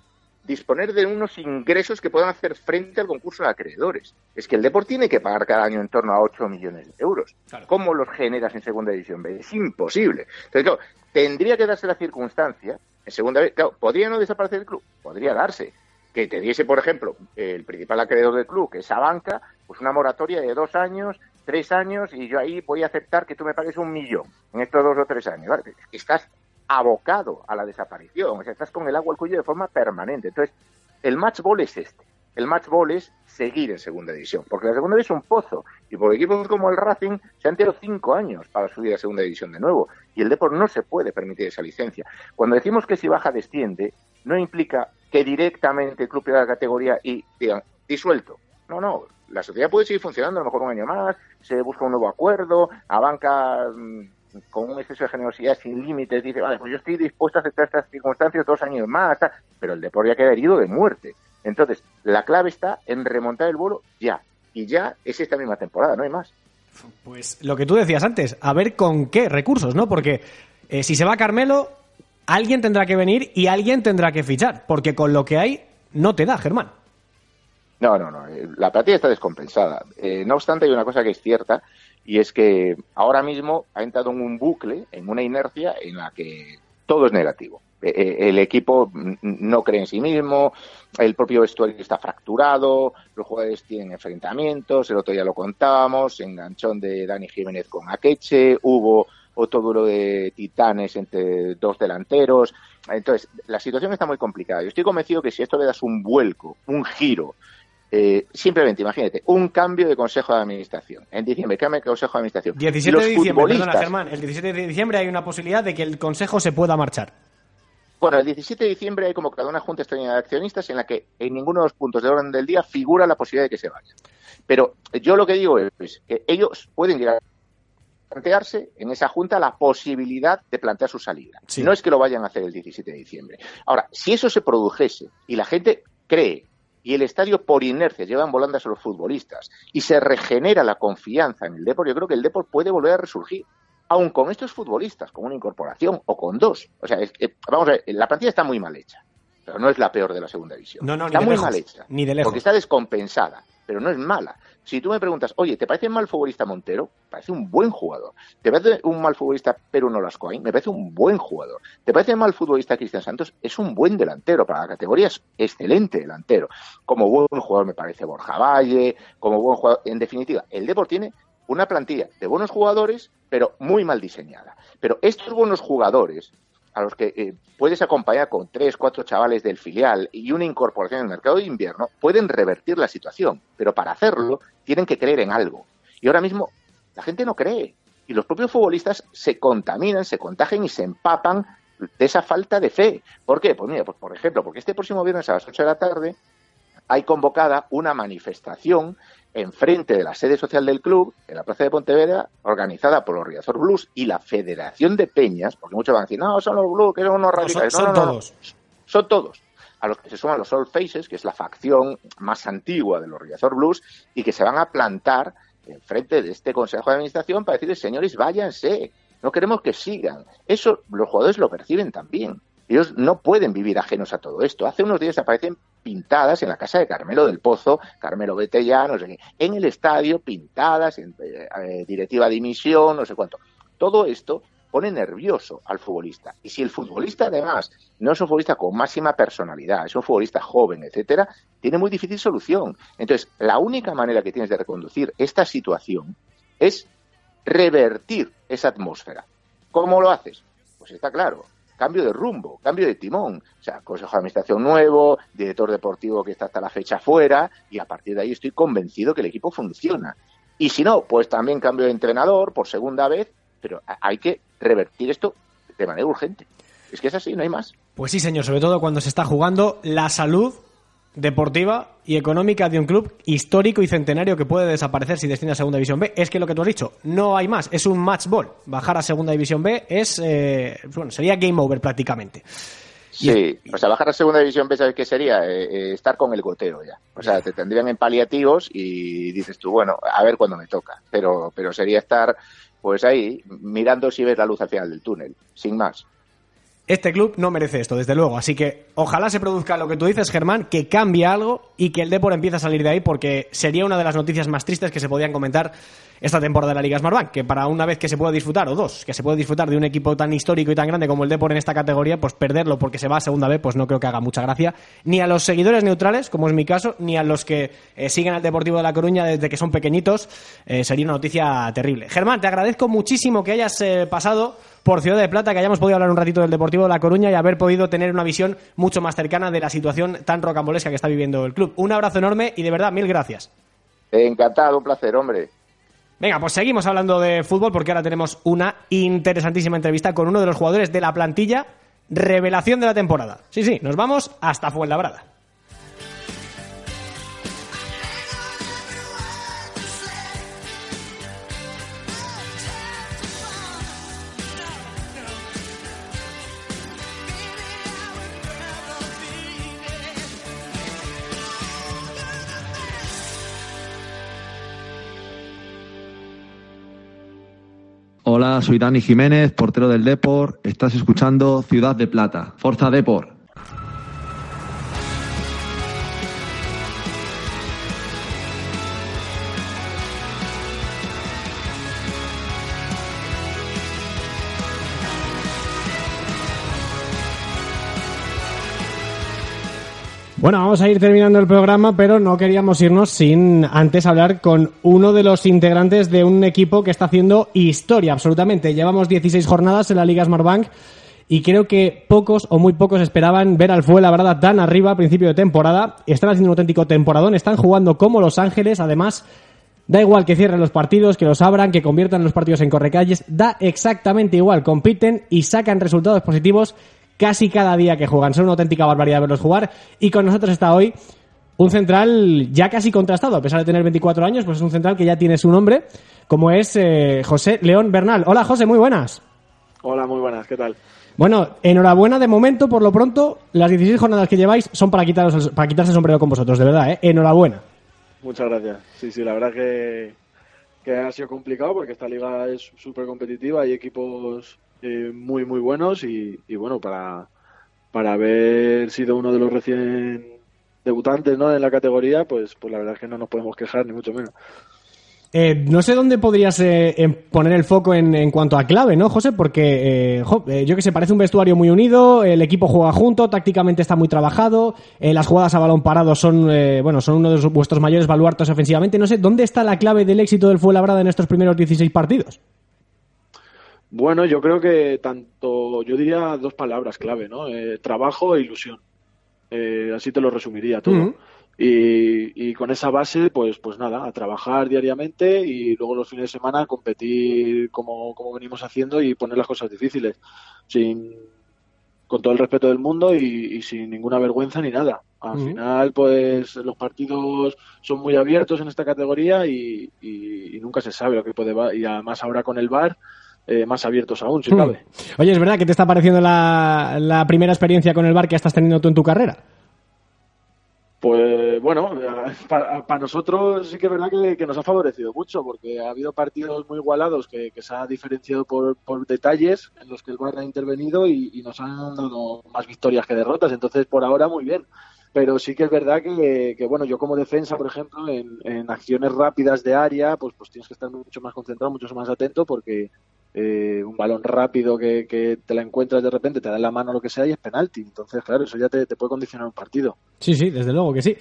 disponer de unos ingresos que puedan hacer frente al concurso de acreedores. Es que el Deport tiene que pagar cada año en torno a 8 millones de euros. ¿Cómo los generas en segunda división B? Es imposible. Entonces, claro, tendría que darse la circunstancia en segunda vez, claro, ¿podría no desaparecer el club? Podría darse. Que te diese, por ejemplo, el principal acreedor del club, que es esa banca, pues una moratoria de dos años, tres años, y yo ahí voy a aceptar que tú me pagues un millón en estos dos o tres años. ¿vale? Estás abocado a la desaparición, o sea, estás con el agua al cuello de forma permanente. Entonces, el match ball es este. El match ball es seguir en segunda división, porque la segunda división es un pozo, y por equipos como el Racing se han tirado cinco años para subir a segunda división de nuevo, y el Deport no se puede permitir esa licencia. Cuando decimos que si baja desciende, no implica que directamente el club pierda la categoría y digan, disuelto. No, no, la sociedad puede seguir funcionando a lo mejor un año más, se busca un nuevo acuerdo, a banca mm, con un exceso de generosidad sin límites dice, vale, pues yo estoy dispuesto a aceptar estas circunstancias dos años más, pero el deporte ya queda herido de muerte. Entonces, la clave está en remontar el vuelo ya. Y ya es esta misma temporada, no hay más. Pues lo que tú decías antes, a ver con qué recursos, ¿no? Porque eh, si se va Carmelo, alguien tendrá que venir y alguien tendrá que fichar, porque con lo que hay no te da, Germán. No, no, no. eh, La plantilla está descompensada. Eh, no obstante, hay una cosa que es cierta y es que ahora mismo ha entrado en un bucle, en una inercia en la que todo es negativo. Eh, eh, El equipo no cree en sí mismo, el propio vestuario está fracturado, los jugadores tienen enfrentamientos, el otro día lo contábamos, enganchón de Dani Jiménez con Akeche, hubo otro duro de titanes entre dos delanteros. Entonces, la situación está muy complicada. Yo estoy convencido que si esto le das un vuelco, un giro, eh, simplemente imagínate, un cambio de consejo de administración. En diciembre, cambio de consejo de administración. 17 Los de diciembre, perdona, futbolistas- Germán, el 17 de diciembre hay una posibilidad de que el Consejo se pueda marchar. Bueno, el 17 de diciembre hay convocada una junta extraña de accionistas en la que en ninguno de los puntos de orden del día figura la posibilidad de que se vaya. Pero yo lo que digo es que ellos pueden llegar a plantearse en esa junta la posibilidad de plantear su salida. Sí. No es que lo vayan a hacer el 17 de diciembre. Ahora, si eso se produjese y la gente cree y el estadio por inercia lleva en volandas a los futbolistas y se regenera la confianza en el deporte, yo creo que el deporte puede volver a resurgir. Aun con estos futbolistas, con una incorporación o con dos. O sea, es vamos a ver, la plantilla está muy mal hecha. Pero no es la peor de la segunda división. No, no, está de muy lejos, mal hecha. ni de lejos. Porque está descompensada, pero no es mala. Si tú me preguntas, oye, ¿te parece mal futbolista Montero? Parece un buen jugador. ¿Te parece un mal futbolista Perú Nolascoain? Me parece un buen jugador. ¿Te parece mal futbolista Cristian Santos? Es un buen delantero. Para la categoría es excelente delantero. Como buen jugador me parece Borja Valle, como buen jugador. En definitiva, el Depor tiene una plantilla de buenos jugadores, pero muy mal diseñada. Pero estos buenos jugadores, a los que eh, puedes acompañar con tres, cuatro chavales del filial y una incorporación en el mercado de invierno, pueden revertir la situación. Pero para hacerlo, tienen que creer en algo. Y ahora mismo, la gente no cree. Y los propios futbolistas se contaminan, se contagian y se empapan de esa falta de fe. ¿Por qué? Pues mira, pues por ejemplo, porque este próximo viernes a las 8 de la tarde hay convocada una manifestación enfrente de la sede social del club, en la Plaza de Pontevedra, organizada por los Riazor Blues y la Federación de Peñas, porque muchos van a decir, no, son los Blues, que son unos No, son, radicales. No, son no, no. todos. Son todos. A los que se suman los Old Faces, que es la facción más antigua de los Riazor Blues, y que se van a plantar enfrente de este Consejo de Administración para decirles, señores, váyanse, no queremos que sigan. Eso los jugadores lo perciben también. Ellos no pueden vivir ajenos a todo esto. Hace unos días aparecen pintadas en la casa de Carmelo del Pozo, Carmelo ya, no sé qué, en el estadio, pintadas, en eh, eh, directiva de dimisión, no sé cuánto. Todo esto pone nervioso al futbolista. Y si el futbolista, además, no es un futbolista con máxima personalidad, es un futbolista joven, etcétera, tiene muy difícil solución. Entonces, la única manera que tienes de reconducir esta situación es revertir esa atmósfera. ¿Cómo lo haces? Pues está claro. Cambio de rumbo, cambio de timón. O sea, consejo de administración nuevo, director deportivo que está hasta la fecha fuera, y a partir de ahí estoy convencido que el equipo funciona. Y si no, pues también cambio de entrenador por segunda vez, pero hay que revertir esto de manera urgente. Es que es así, no hay más. Pues sí, señor, sobre todo cuando se está jugando la salud deportiva y económica de un club histórico y centenario que puede desaparecer si desciende a Segunda División B. Es que lo que tú has dicho, no hay más, es un match ball. Bajar a Segunda División B es, eh, bueno, sería game over prácticamente. Sí, o sea, bajar a segunda división, ¿sabes qué sería? Eh, eh, estar con el goteo ya. O sea, te tendrían en paliativos y dices tú, bueno, a ver cuándo me toca. Pero, pero sería estar, pues ahí, mirando si ves la luz al final del túnel, sin más. Este club no merece esto, desde luego. Así que ojalá se produzca lo que tú dices, Germán, que cambie algo y que el Depor empiece a salir de ahí, porque sería una de las noticias más tristes que se podían comentar esta temporada de la Liga Smartbank. Que para una vez que se pueda disfrutar, o dos, que se pueda disfrutar de un equipo tan histórico y tan grande como el Depor en esta categoría, pues perderlo porque se va a segunda vez, pues no creo que haga mucha gracia. Ni a los seguidores neutrales, como es mi caso, ni a los que eh, siguen al Deportivo de La Coruña desde que son pequeñitos, eh, sería una noticia terrible. Germán, te agradezco muchísimo que hayas eh, pasado por Ciudad de Plata, que hayamos podido hablar un ratito del Deportivo de La Coruña y haber podido tener una visión mucho más cercana de la situación tan rocambolesca que está viviendo el club. Un abrazo enorme y de verdad, mil gracias. Encantado, un placer, hombre. Venga, pues seguimos hablando de fútbol porque ahora tenemos una interesantísima entrevista con uno de los jugadores de la plantilla revelación de la temporada. Sí, sí, nos vamos hasta Fuenlabrada. Hola, soy Dani Jiménez, portero del Depor. Estás escuchando Ciudad de Plata. Forza Depor. Bueno, vamos a ir terminando el programa, pero no queríamos irnos sin antes hablar con uno de los integrantes de un equipo que está haciendo historia, absolutamente. Llevamos 16 jornadas en la Liga Smartbank y creo que pocos o muy pocos esperaban ver al Fuenlabrada tan arriba a principio de temporada. Están haciendo un auténtico temporadón, están jugando como Los Ángeles, además Da igual que cierren los partidos, que los abran, que conviertan los partidos en correcalles, da exactamente igual. Compiten y sacan resultados positivos casi cada día que juegan. Son una auténtica barbaridad verlos jugar. Y con nosotros está hoy un central ya casi contrastado, a pesar de tener 24 años, pues es un central que ya tiene su nombre, como es eh, José León Bernal. Hola José, muy buenas. Hola, muy buenas, ¿qué tal? Bueno, enhorabuena de momento, por lo pronto, las 16 jornadas que lleváis son para, quitaros, para quitarse el sombrero con vosotros, de verdad, ¿eh? Enhorabuena. Muchas gracias. Sí, sí, la verdad que, que ha sido complicado porque esta liga es súper competitiva, hay equipos eh, muy, muy buenos y, bueno, para, para haber sido uno de los recién debutantes ¿no? en la categoría, pues, pues la verdad es que no nos podemos quejar, ni mucho menos. Eh, no sé dónde podrías eh, poner el foco en, en, cuanto a clave, ¿no, José? Porque, eh, jo, yo que sé, parece un vestuario muy unido, el equipo juega junto, tácticamente está muy trabajado, las jugadas a balón parado son, bueno, son uno de vuestros mayores baluartos ofensivamente. No sé, ¿dónde está la clave del éxito del Fuenlabrada en estos primeros 16 partidos? Bueno, yo creo que tanto, yo diría dos palabras clave, ¿no? Eh, trabajo e ilusión. Eh, así te lo resumiría todo. Uh -huh. y, y, con esa base, pues, pues nada, a trabajar diariamente y luego los fines de semana competir como, como venimos haciendo y poner las cosas difíciles. Sin, con todo el respeto del mundo y, y sin ninguna vergüenza ni nada. Al uh -huh. final, pues los partidos son muy abiertos en esta categoría y, y, y nunca se sabe lo que puede. Y además ahora con el VAR eh, más abiertos aún, si cabe. Oye, ¿es verdad que te está pareciendo la, la primera experiencia con el bar que estás teniendo tú en tu carrera? Pues bueno, para, para, nosotros sí que es verdad que, que, nos ha favorecido mucho, porque ha habido partidos muy igualados que, que se ha diferenciado por, por, detalles en los que el VAR ha intervenido y, y, nos han dado más victorias que derrotas. Entonces, por ahora, muy bien. Pero sí que es verdad que, que bueno, yo como defensa, por ejemplo, en, en, acciones rápidas de área, pues, pues tienes que estar mucho más concentrado, mucho más atento, porque eh, un balón rápido que, te la encuentras de repente, te da en la mano lo que sea y es penalti. Entonces, claro, eso ya te, puede condicionar un partido. Sí, sí, desde luego que sí.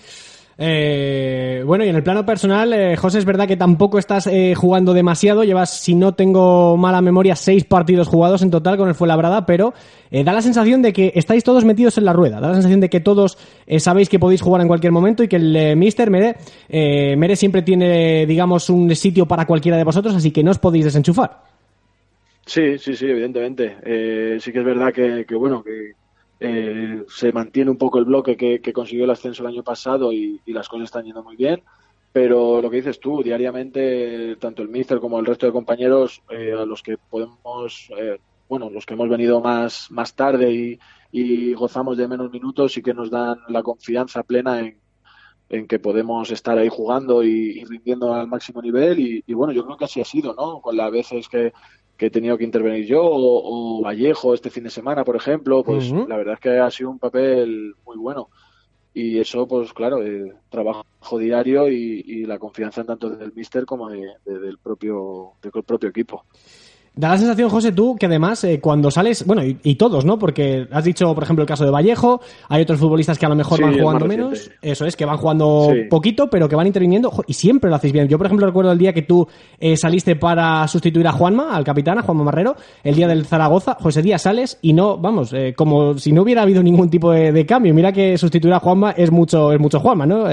Eh, bueno, y en el plano personal, eh, José, es verdad que tampoco estás eh, jugando demasiado. Llevas, si no tengo mala memoria, seis partidos jugados en total con el Fuenlabrada, pero eh, da la sensación de que estáis todos metidos en la rueda. Da la sensación de que todos eh, sabéis que podéis jugar en cualquier momento y que el Mister Mere siempre tiene, digamos, un sitio para cualquiera de vosotros, así que no os podéis desenchufar. Sí, sí, sí, evidentemente. Eh, sí que es verdad que, que bueno, que eh, se mantiene un poco el bloque que, consiguió el ascenso el año pasado y, las cosas están yendo muy bien. Pero lo que dices tú, diariamente, tanto el míster como el resto de compañeros, eh, a los que podemos, eh, bueno, los que hemos venido más, más tarde y, gozamos de menos minutos, sí que nos dan la confianza plena en, en que podemos estar ahí jugando y, rindiendo al máximo nivel y, bueno, yo creo que así ha sido, ¿no? Con las veces que, que he tenido que intervenir yo, o, o Vallejo este fin de semana, por ejemplo, pues la verdad es que ha sido un papel muy bueno. Y eso, pues claro, eh, trabajo diario y, y la confianza tanto del míster como de- de- del, propio, del propio equipo. Da la sensación, José, tú, que además eh, cuando sales, bueno, y, y todos, ¿no? Porque has dicho, por ejemplo, el caso de Vallejo, hay otros futbolistas que a lo mejor Sí, van jugando menos, eso es, que van jugando Sí. poquito, pero que van interviniendo, y siempre lo hacéis bien. Yo, por ejemplo, recuerdo el día que tú eh, saliste para sustituir a Juanma, al capitán, a Juanma Marrero, el día del Zaragoza, José Díaz sales y no, vamos, eh, como si no hubiera habido ningún tipo de, de cambio. Mira que sustituir a Juanma es mucho, es mucho Juanma, ¿no?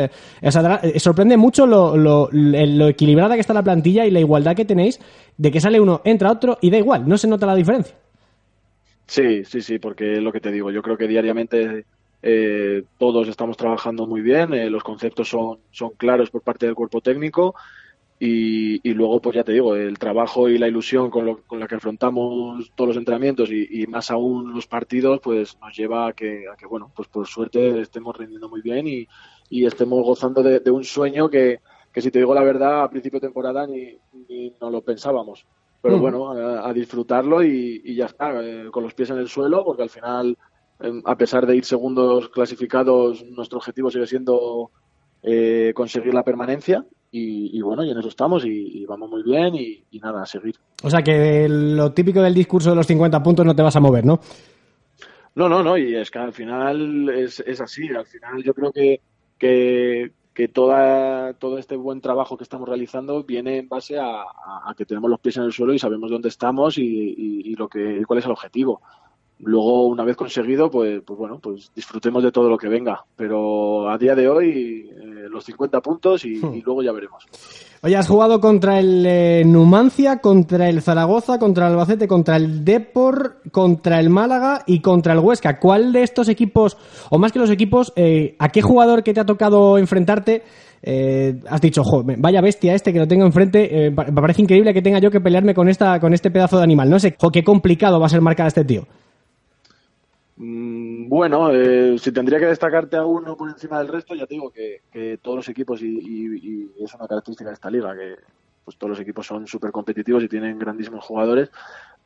O sea, da- sorprende mucho lo, lo, lo equilibrada que está la plantilla y la igualdad que tenéis de que sale uno, entra otro y da igual, no se nota la diferencia. Sí, sí, sí, porque es lo que te digo, yo creo que diariamente eh, todos estamos trabajando muy bien, eh, los conceptos son, son claros por parte del cuerpo técnico y, y luego, pues ya te digo, el trabajo y la ilusión con, lo, con la que afrontamos todos los entrenamientos y, y más aún los partidos, pues nos lleva a que, a que, bueno, pues por suerte estemos rindiendo muy bien y, y estemos gozando de, de un sueño que, que, si te digo la verdad, a principio de temporada ni, ni no lo pensábamos. Pero Mm. bueno, a, a disfrutarlo y, y ya está, eh, con los pies en el suelo, porque al final, em, a pesar de ir segundos clasificados, nuestro objetivo sigue siendo eh, conseguir la permanencia. Y, y bueno, y en eso estamos y, y vamos muy bien y, y nada, a seguir. O sea que lo típico del discurso de los 50 puntos no te vas a mover, ¿no? No, no, no, y es que al final es, es así. Al final yo creo que, que, que toda, todo este buen trabajo que estamos realizando viene en base a, que tenemos los pies en el suelo y sabemos dónde estamos y, y- y lo que, cuál es el objetivo. Luego, una vez conseguido, pues, pues bueno, pues disfrutemos de todo lo que venga. Pero a día de hoy, eh, los 50 puntos y, y luego ya veremos. Oye, has jugado contra el eh, Numancia, contra el Zaragoza, contra el Albacete, contra el Depor, contra el Málaga y contra el Huesca. ¿Cuál de estos equipos, o más que los equipos, eh, a qué jugador que te ha tocado enfrentarte eh, has dicho, jo, vaya bestia este que lo tengo enfrente, eh, me parece increíble que tenga yo que pelearme con esta con este pedazo de animal. No sé, jo, qué complicado va a ser marcar a este tío. Mm, Bueno, eh, si tendría que destacarte a uno por encima del resto, ya te digo que, que todos los equipos, y, y- y es una característica de esta liga, que pues todos los equipos son súper competitivos y tienen grandísimos jugadores.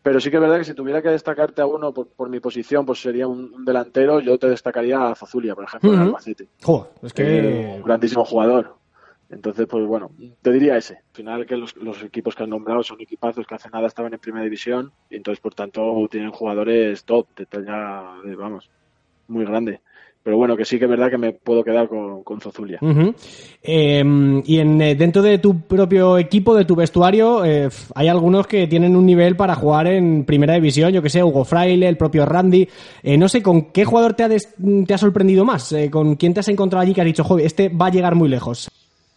Pero sí que es verdad que si tuviera que destacarte a uno por, por mi posición, pues sería un, un delantero. Yo te destacaría a Zazulia, por ejemplo, en Ujú. Albacete. Jo, es que... Eh, un grandísimo jugador. Entonces, pues bueno, te diría ese. Al final, que los, los equipos que has nombrado son equipazos que hace nada estaban en primera división y entonces, por tanto, tienen jugadores top, de talla, vamos, muy grande. Pero bueno, que sí que es verdad que me puedo quedar con, con Zozulia. Eh, y en, eh, dentro de tu propio equipo, de tu vestuario, eh, hay algunos que tienen un nivel para jugar en primera división, yo que sé, Hugo Fraile, el propio Randy. Eh, no sé, ¿con qué jugador te ha, des- te ha sorprendido más? Eh, ¿Con quién te has encontrado allí que has dicho, joder, este va a llegar muy lejos?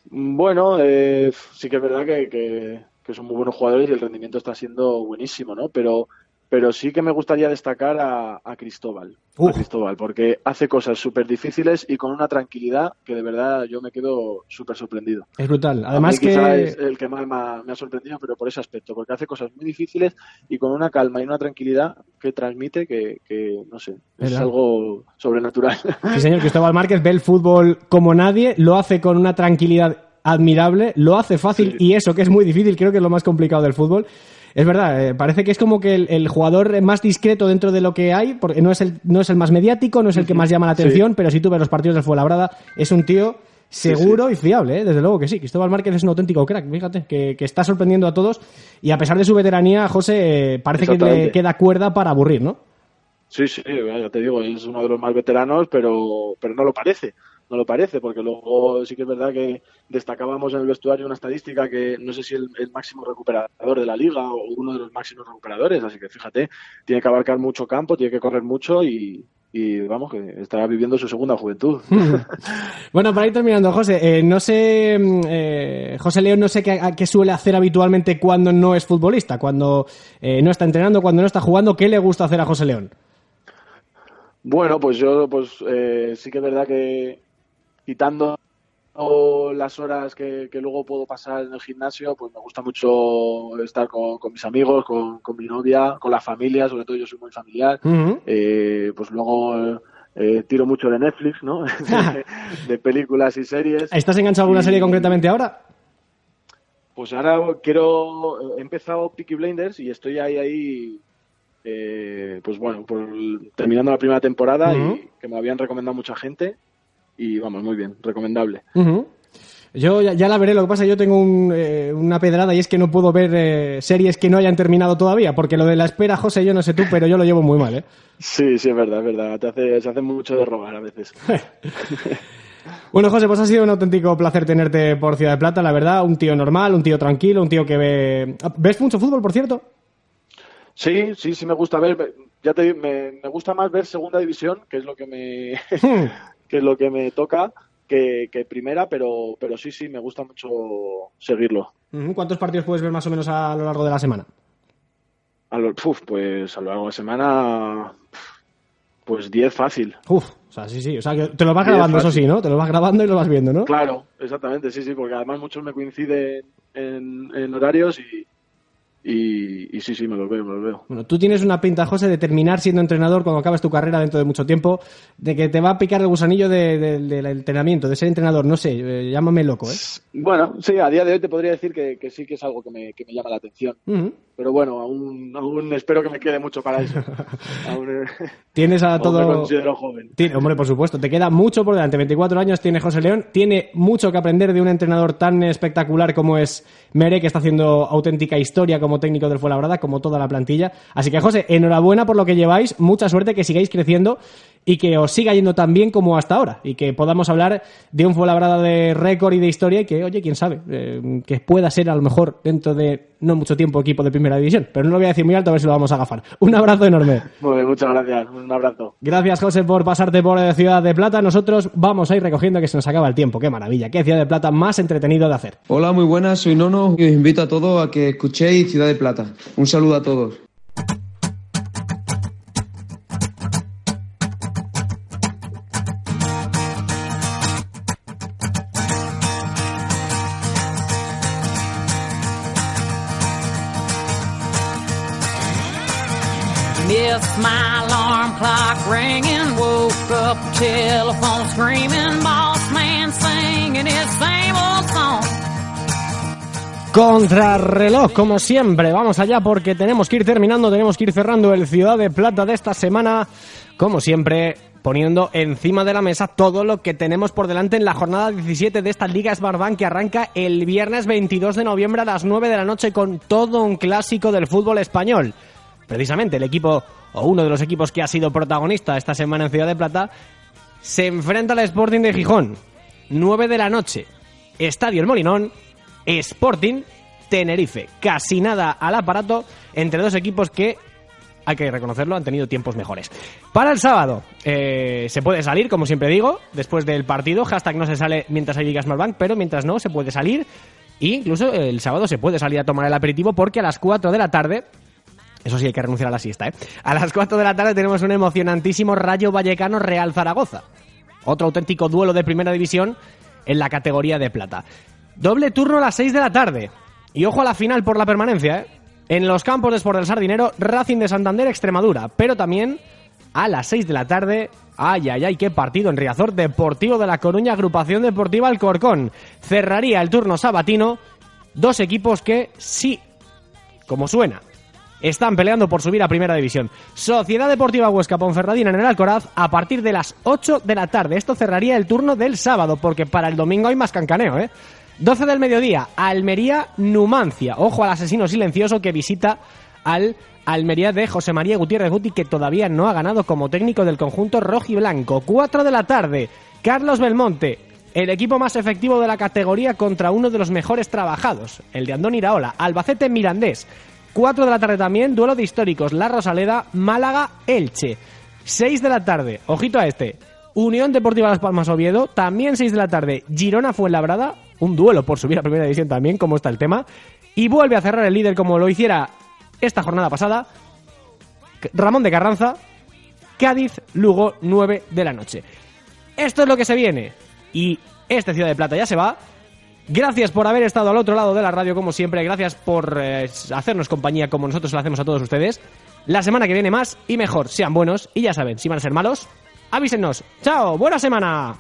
Bueno, eh, sí que es verdad que, que- que son muy buenos jugadores y el rendimiento está siendo buenísimo, ¿no? Pero, pero sí que me gustaría destacar a, a Cristóbal, a Cristóbal, porque hace cosas súper difíciles y con una tranquilidad que de verdad yo me quedo súper sorprendido. Es brutal. Además que... es el que más me ha, sorprendido, pero por ese aspecto, porque hace cosas muy difíciles y con una calma y una tranquilidad que transmite que, que, no sé, es ¿Verdad? algo sobrenatural. Sí, señor, Cristóbal Márquez ve el fútbol como nadie, lo hace con una tranquilidad admirable, lo hace fácil y eso que es muy difícil, creo que es lo más complicado del fútbol. Es verdad, eh, parece que es como que el, el jugador más discreto dentro de lo que hay, porque no es el, no es el más mediático, no es el que más llama la Sí. atención, pero si tú ves los partidos del Fuenlabrada, es un tío seguro y fiable, ¿eh? desde luego que sí. Cristóbal Márquez es un auténtico crack, fíjate, que, que está sorprendiendo a todos y a pesar de su veteranía, José, eh, parece que le queda cuerda para aburrir, ¿no? Sí, sí, ya te digo, es uno de los más veteranos, pero, pero no lo parece. No lo parece, porque luego sí que es verdad que destacábamos en el vestuario una estadística que no sé si el, el máximo recuperador de la liga o uno de los máximos recuperadores, así que fíjate, tiene que abarcar mucho campo, tiene que correr mucho y, y vamos, que está viviendo su segunda juventud. Bueno, para ir terminando, José, eh, no sé, mm, eh, José León, no sé qué, a- qué suele hacer habitualmente cuando no es futbolista, cuando eh, no está entrenando, cuando no está jugando, ¿qué le gusta hacer a José León? Bueno, pues yo pues sí que es verdad que quitando las horas que, que luego puedo pasar en el gimnasio, pues me gusta mucho estar con, con mis amigos, con, con mi novia, con la familia, sobre todo yo soy muy familiar. Eh, pues luego eh, tiro mucho de Netflix, ¿no? de, de películas y series. ¿Estás enganchado a alguna Y- serie concretamente ahora? pues ahora quiero. He empezado Peaky Blinders y estoy ahí, ahí. eh, pues bueno, por, terminando la primera temporada y que me habían recomendado mucha gente. Y vamos, muy bien, recomendable. Yo ya, ya la veré, lo que pasa yo tengo un, eh, una pedrada y es que no puedo ver eh, series que no hayan terminado todavía, porque lo de la espera, José, yo no sé tú, pero yo lo llevo muy mal, ¿eh? Sí, sí, es verdad, es verdad. Te hace, se hace mucho de robar a veces. Bueno, José, pues ha sido un auténtico placer tenerte por Ciudad de Plata, la verdad, un tío normal, un tío tranquilo, un tío que ve... ¿Ves mucho fútbol, por cierto? Sí, sí, sí me gusta ver. Ya te digo, me, me gusta más ver segunda división, que es lo que me, que es lo que me toca, que, que primera, pero, pero sí, sí, me gusta mucho seguirlo. ¿Cuántos partidos puedes ver más o menos a lo largo de la semana? A lo, uf, pues a lo largo de la semana, pues 10 fácil. Uf, o sea, sí, sí, o sea, que te lo vas grabando, eso sí, ¿no? Te lo vas grabando y lo vas viendo, ¿no? Claro, exactamente, sí, sí, porque además muchos me coinciden en, en horarios y, y, y sí, sí, me los veo, me los veo. Bueno, tú tienes una pinta, José, de terminar siendo entrenador cuando acabes tu carrera dentro de mucho tiempo, de que te va a picar el gusanillo de- de- del entrenamiento, de ser entrenador, no sé, eh, llámame loco, ¿eh? Bueno, sí, a día de hoy te podría decir que, que sí que es algo que me, que me llama la atención. Pero bueno, aún, aún espero que me quede mucho para eso. aún, eh, Tienes a todo... me considero joven. Tiene- hombre, por supuesto, te queda mucho por delante. 24 años tiene José León, tiene mucho que aprender de un entrenador tan espectacular como es Mere, que está haciendo auténtica historia como técnico del Fuenlabrada, como toda la plantilla. Así que, José, enhorabuena por lo que lleváis, mucha suerte, que sigáis creciendo y que os siga yendo tan bien como hasta ahora. Y que podamos hablar de un Fuenlabrada de récord y de historia y que, oye, quién sabe, eh, que pueda ser a lo mejor dentro de no mucho tiempo equipo de primera división. Pero no lo voy a decir muy alto, a ver si lo vamos a agafar. Un abrazo enorme. Muy bien, muchas gracias. Un abrazo. Gracias, José, por pasarte por eh, Ciudad de Plata. Nosotros vamos a ir recogiendo que se nos acaba el tiempo. Qué maravilla. Qué Ciudad de Plata más entretenido de hacer. Hola, muy buenas, soy Nono y os invito a todos a que escuchéis Ciudad de Plata. Un saludo a todos. Contrarreloj, como siempre. Vamos allá porque tenemos que ir terminando, tenemos que ir cerrando el Ciudad de Plata de esta semana. Como siempre, poniendo encima de la mesa todo lo que tenemos por delante en la jornada 17 de esta Liga Smartbank que arranca el viernes 22 de noviembre a las 9 de la noche con todo un clásico del fútbol español. Precisamente el equipo, o uno de los equipos que ha sido protagonista esta semana en Ciudad de Plata, se enfrenta al Sporting de Gijón. 9 de la noche. Estadio El Molinón. Sporting Tenerife. Casi nada al aparato entre dos equipos que, hay que reconocerlo, han tenido tiempos mejores. Para el sábado, eh, se puede salir, como siempre digo, después del partido. Hashtag no se sale mientras hay Ligas Bank, pero mientras no, se puede salir. E incluso el sábado se puede salir a tomar el aperitivo porque a las 4 de la tarde eso sí, hay que renunciar a la siesta, ¿eh? A las 4 de la tarde tenemos un emocionantísimo Rayo Vallecano Real Zaragoza. Otro auténtico duelo de primera división en la categoría de plata. Doble turno a las 6 de la tarde. Y ojo a la final por la permanencia, ¿eh? En los campos de Sport del Sardinero, Racing de Santander, Extremadura. Pero también a las 6 de la tarde, ay, ay, ay, qué partido en Riazor, Deportivo de la Coruña, Agrupación Deportiva Alcorcón. Cerraría el turno sabatino, dos equipos que sí, como suena, están peleando por subir a Primera División. Sociedad Deportiva Huesca Ponferradina en el Alcoraz a partir de las 8 de la tarde. Esto cerraría el turno del sábado porque para el domingo hay más cancaneo, ¿eh? 12 del mediodía, Almería Numancia. Ojo al asesino silencioso que visita al Almería de José María Gutiérrez Guti que todavía no ha ganado como técnico del conjunto rojiblanco. 4 de la tarde, Carlos Belmonte. El equipo más efectivo de la categoría contra uno de los mejores trabajados, el de Andón Iraola, Albacete Mirandés. 4 de la tarde también, duelo de históricos, La Rosaleda, Málaga, Elche. 6 de la tarde, ojito a este, Unión Deportiva Las Palmas Oviedo, también 6 de la tarde, Girona Fuenlabrada, un duelo por subir a Primera División también, como está el tema, y vuelve a cerrar el líder como lo hiciera esta jornada pasada, Ramón de Carranza, Cádiz, Lugo, 9 de la noche. Esto es lo que se viene, y este Ciudad de Plata ya se va, Gracias por haber estado al otro lado de la radio, como siempre. Gracias por eh, hacernos compañía como nosotros lo hacemos a todos ustedes. La semana que viene más y mejor. Sean buenos y ya saben, si van a ser malos, avísenos. ¡Chao! ¡Buena semana!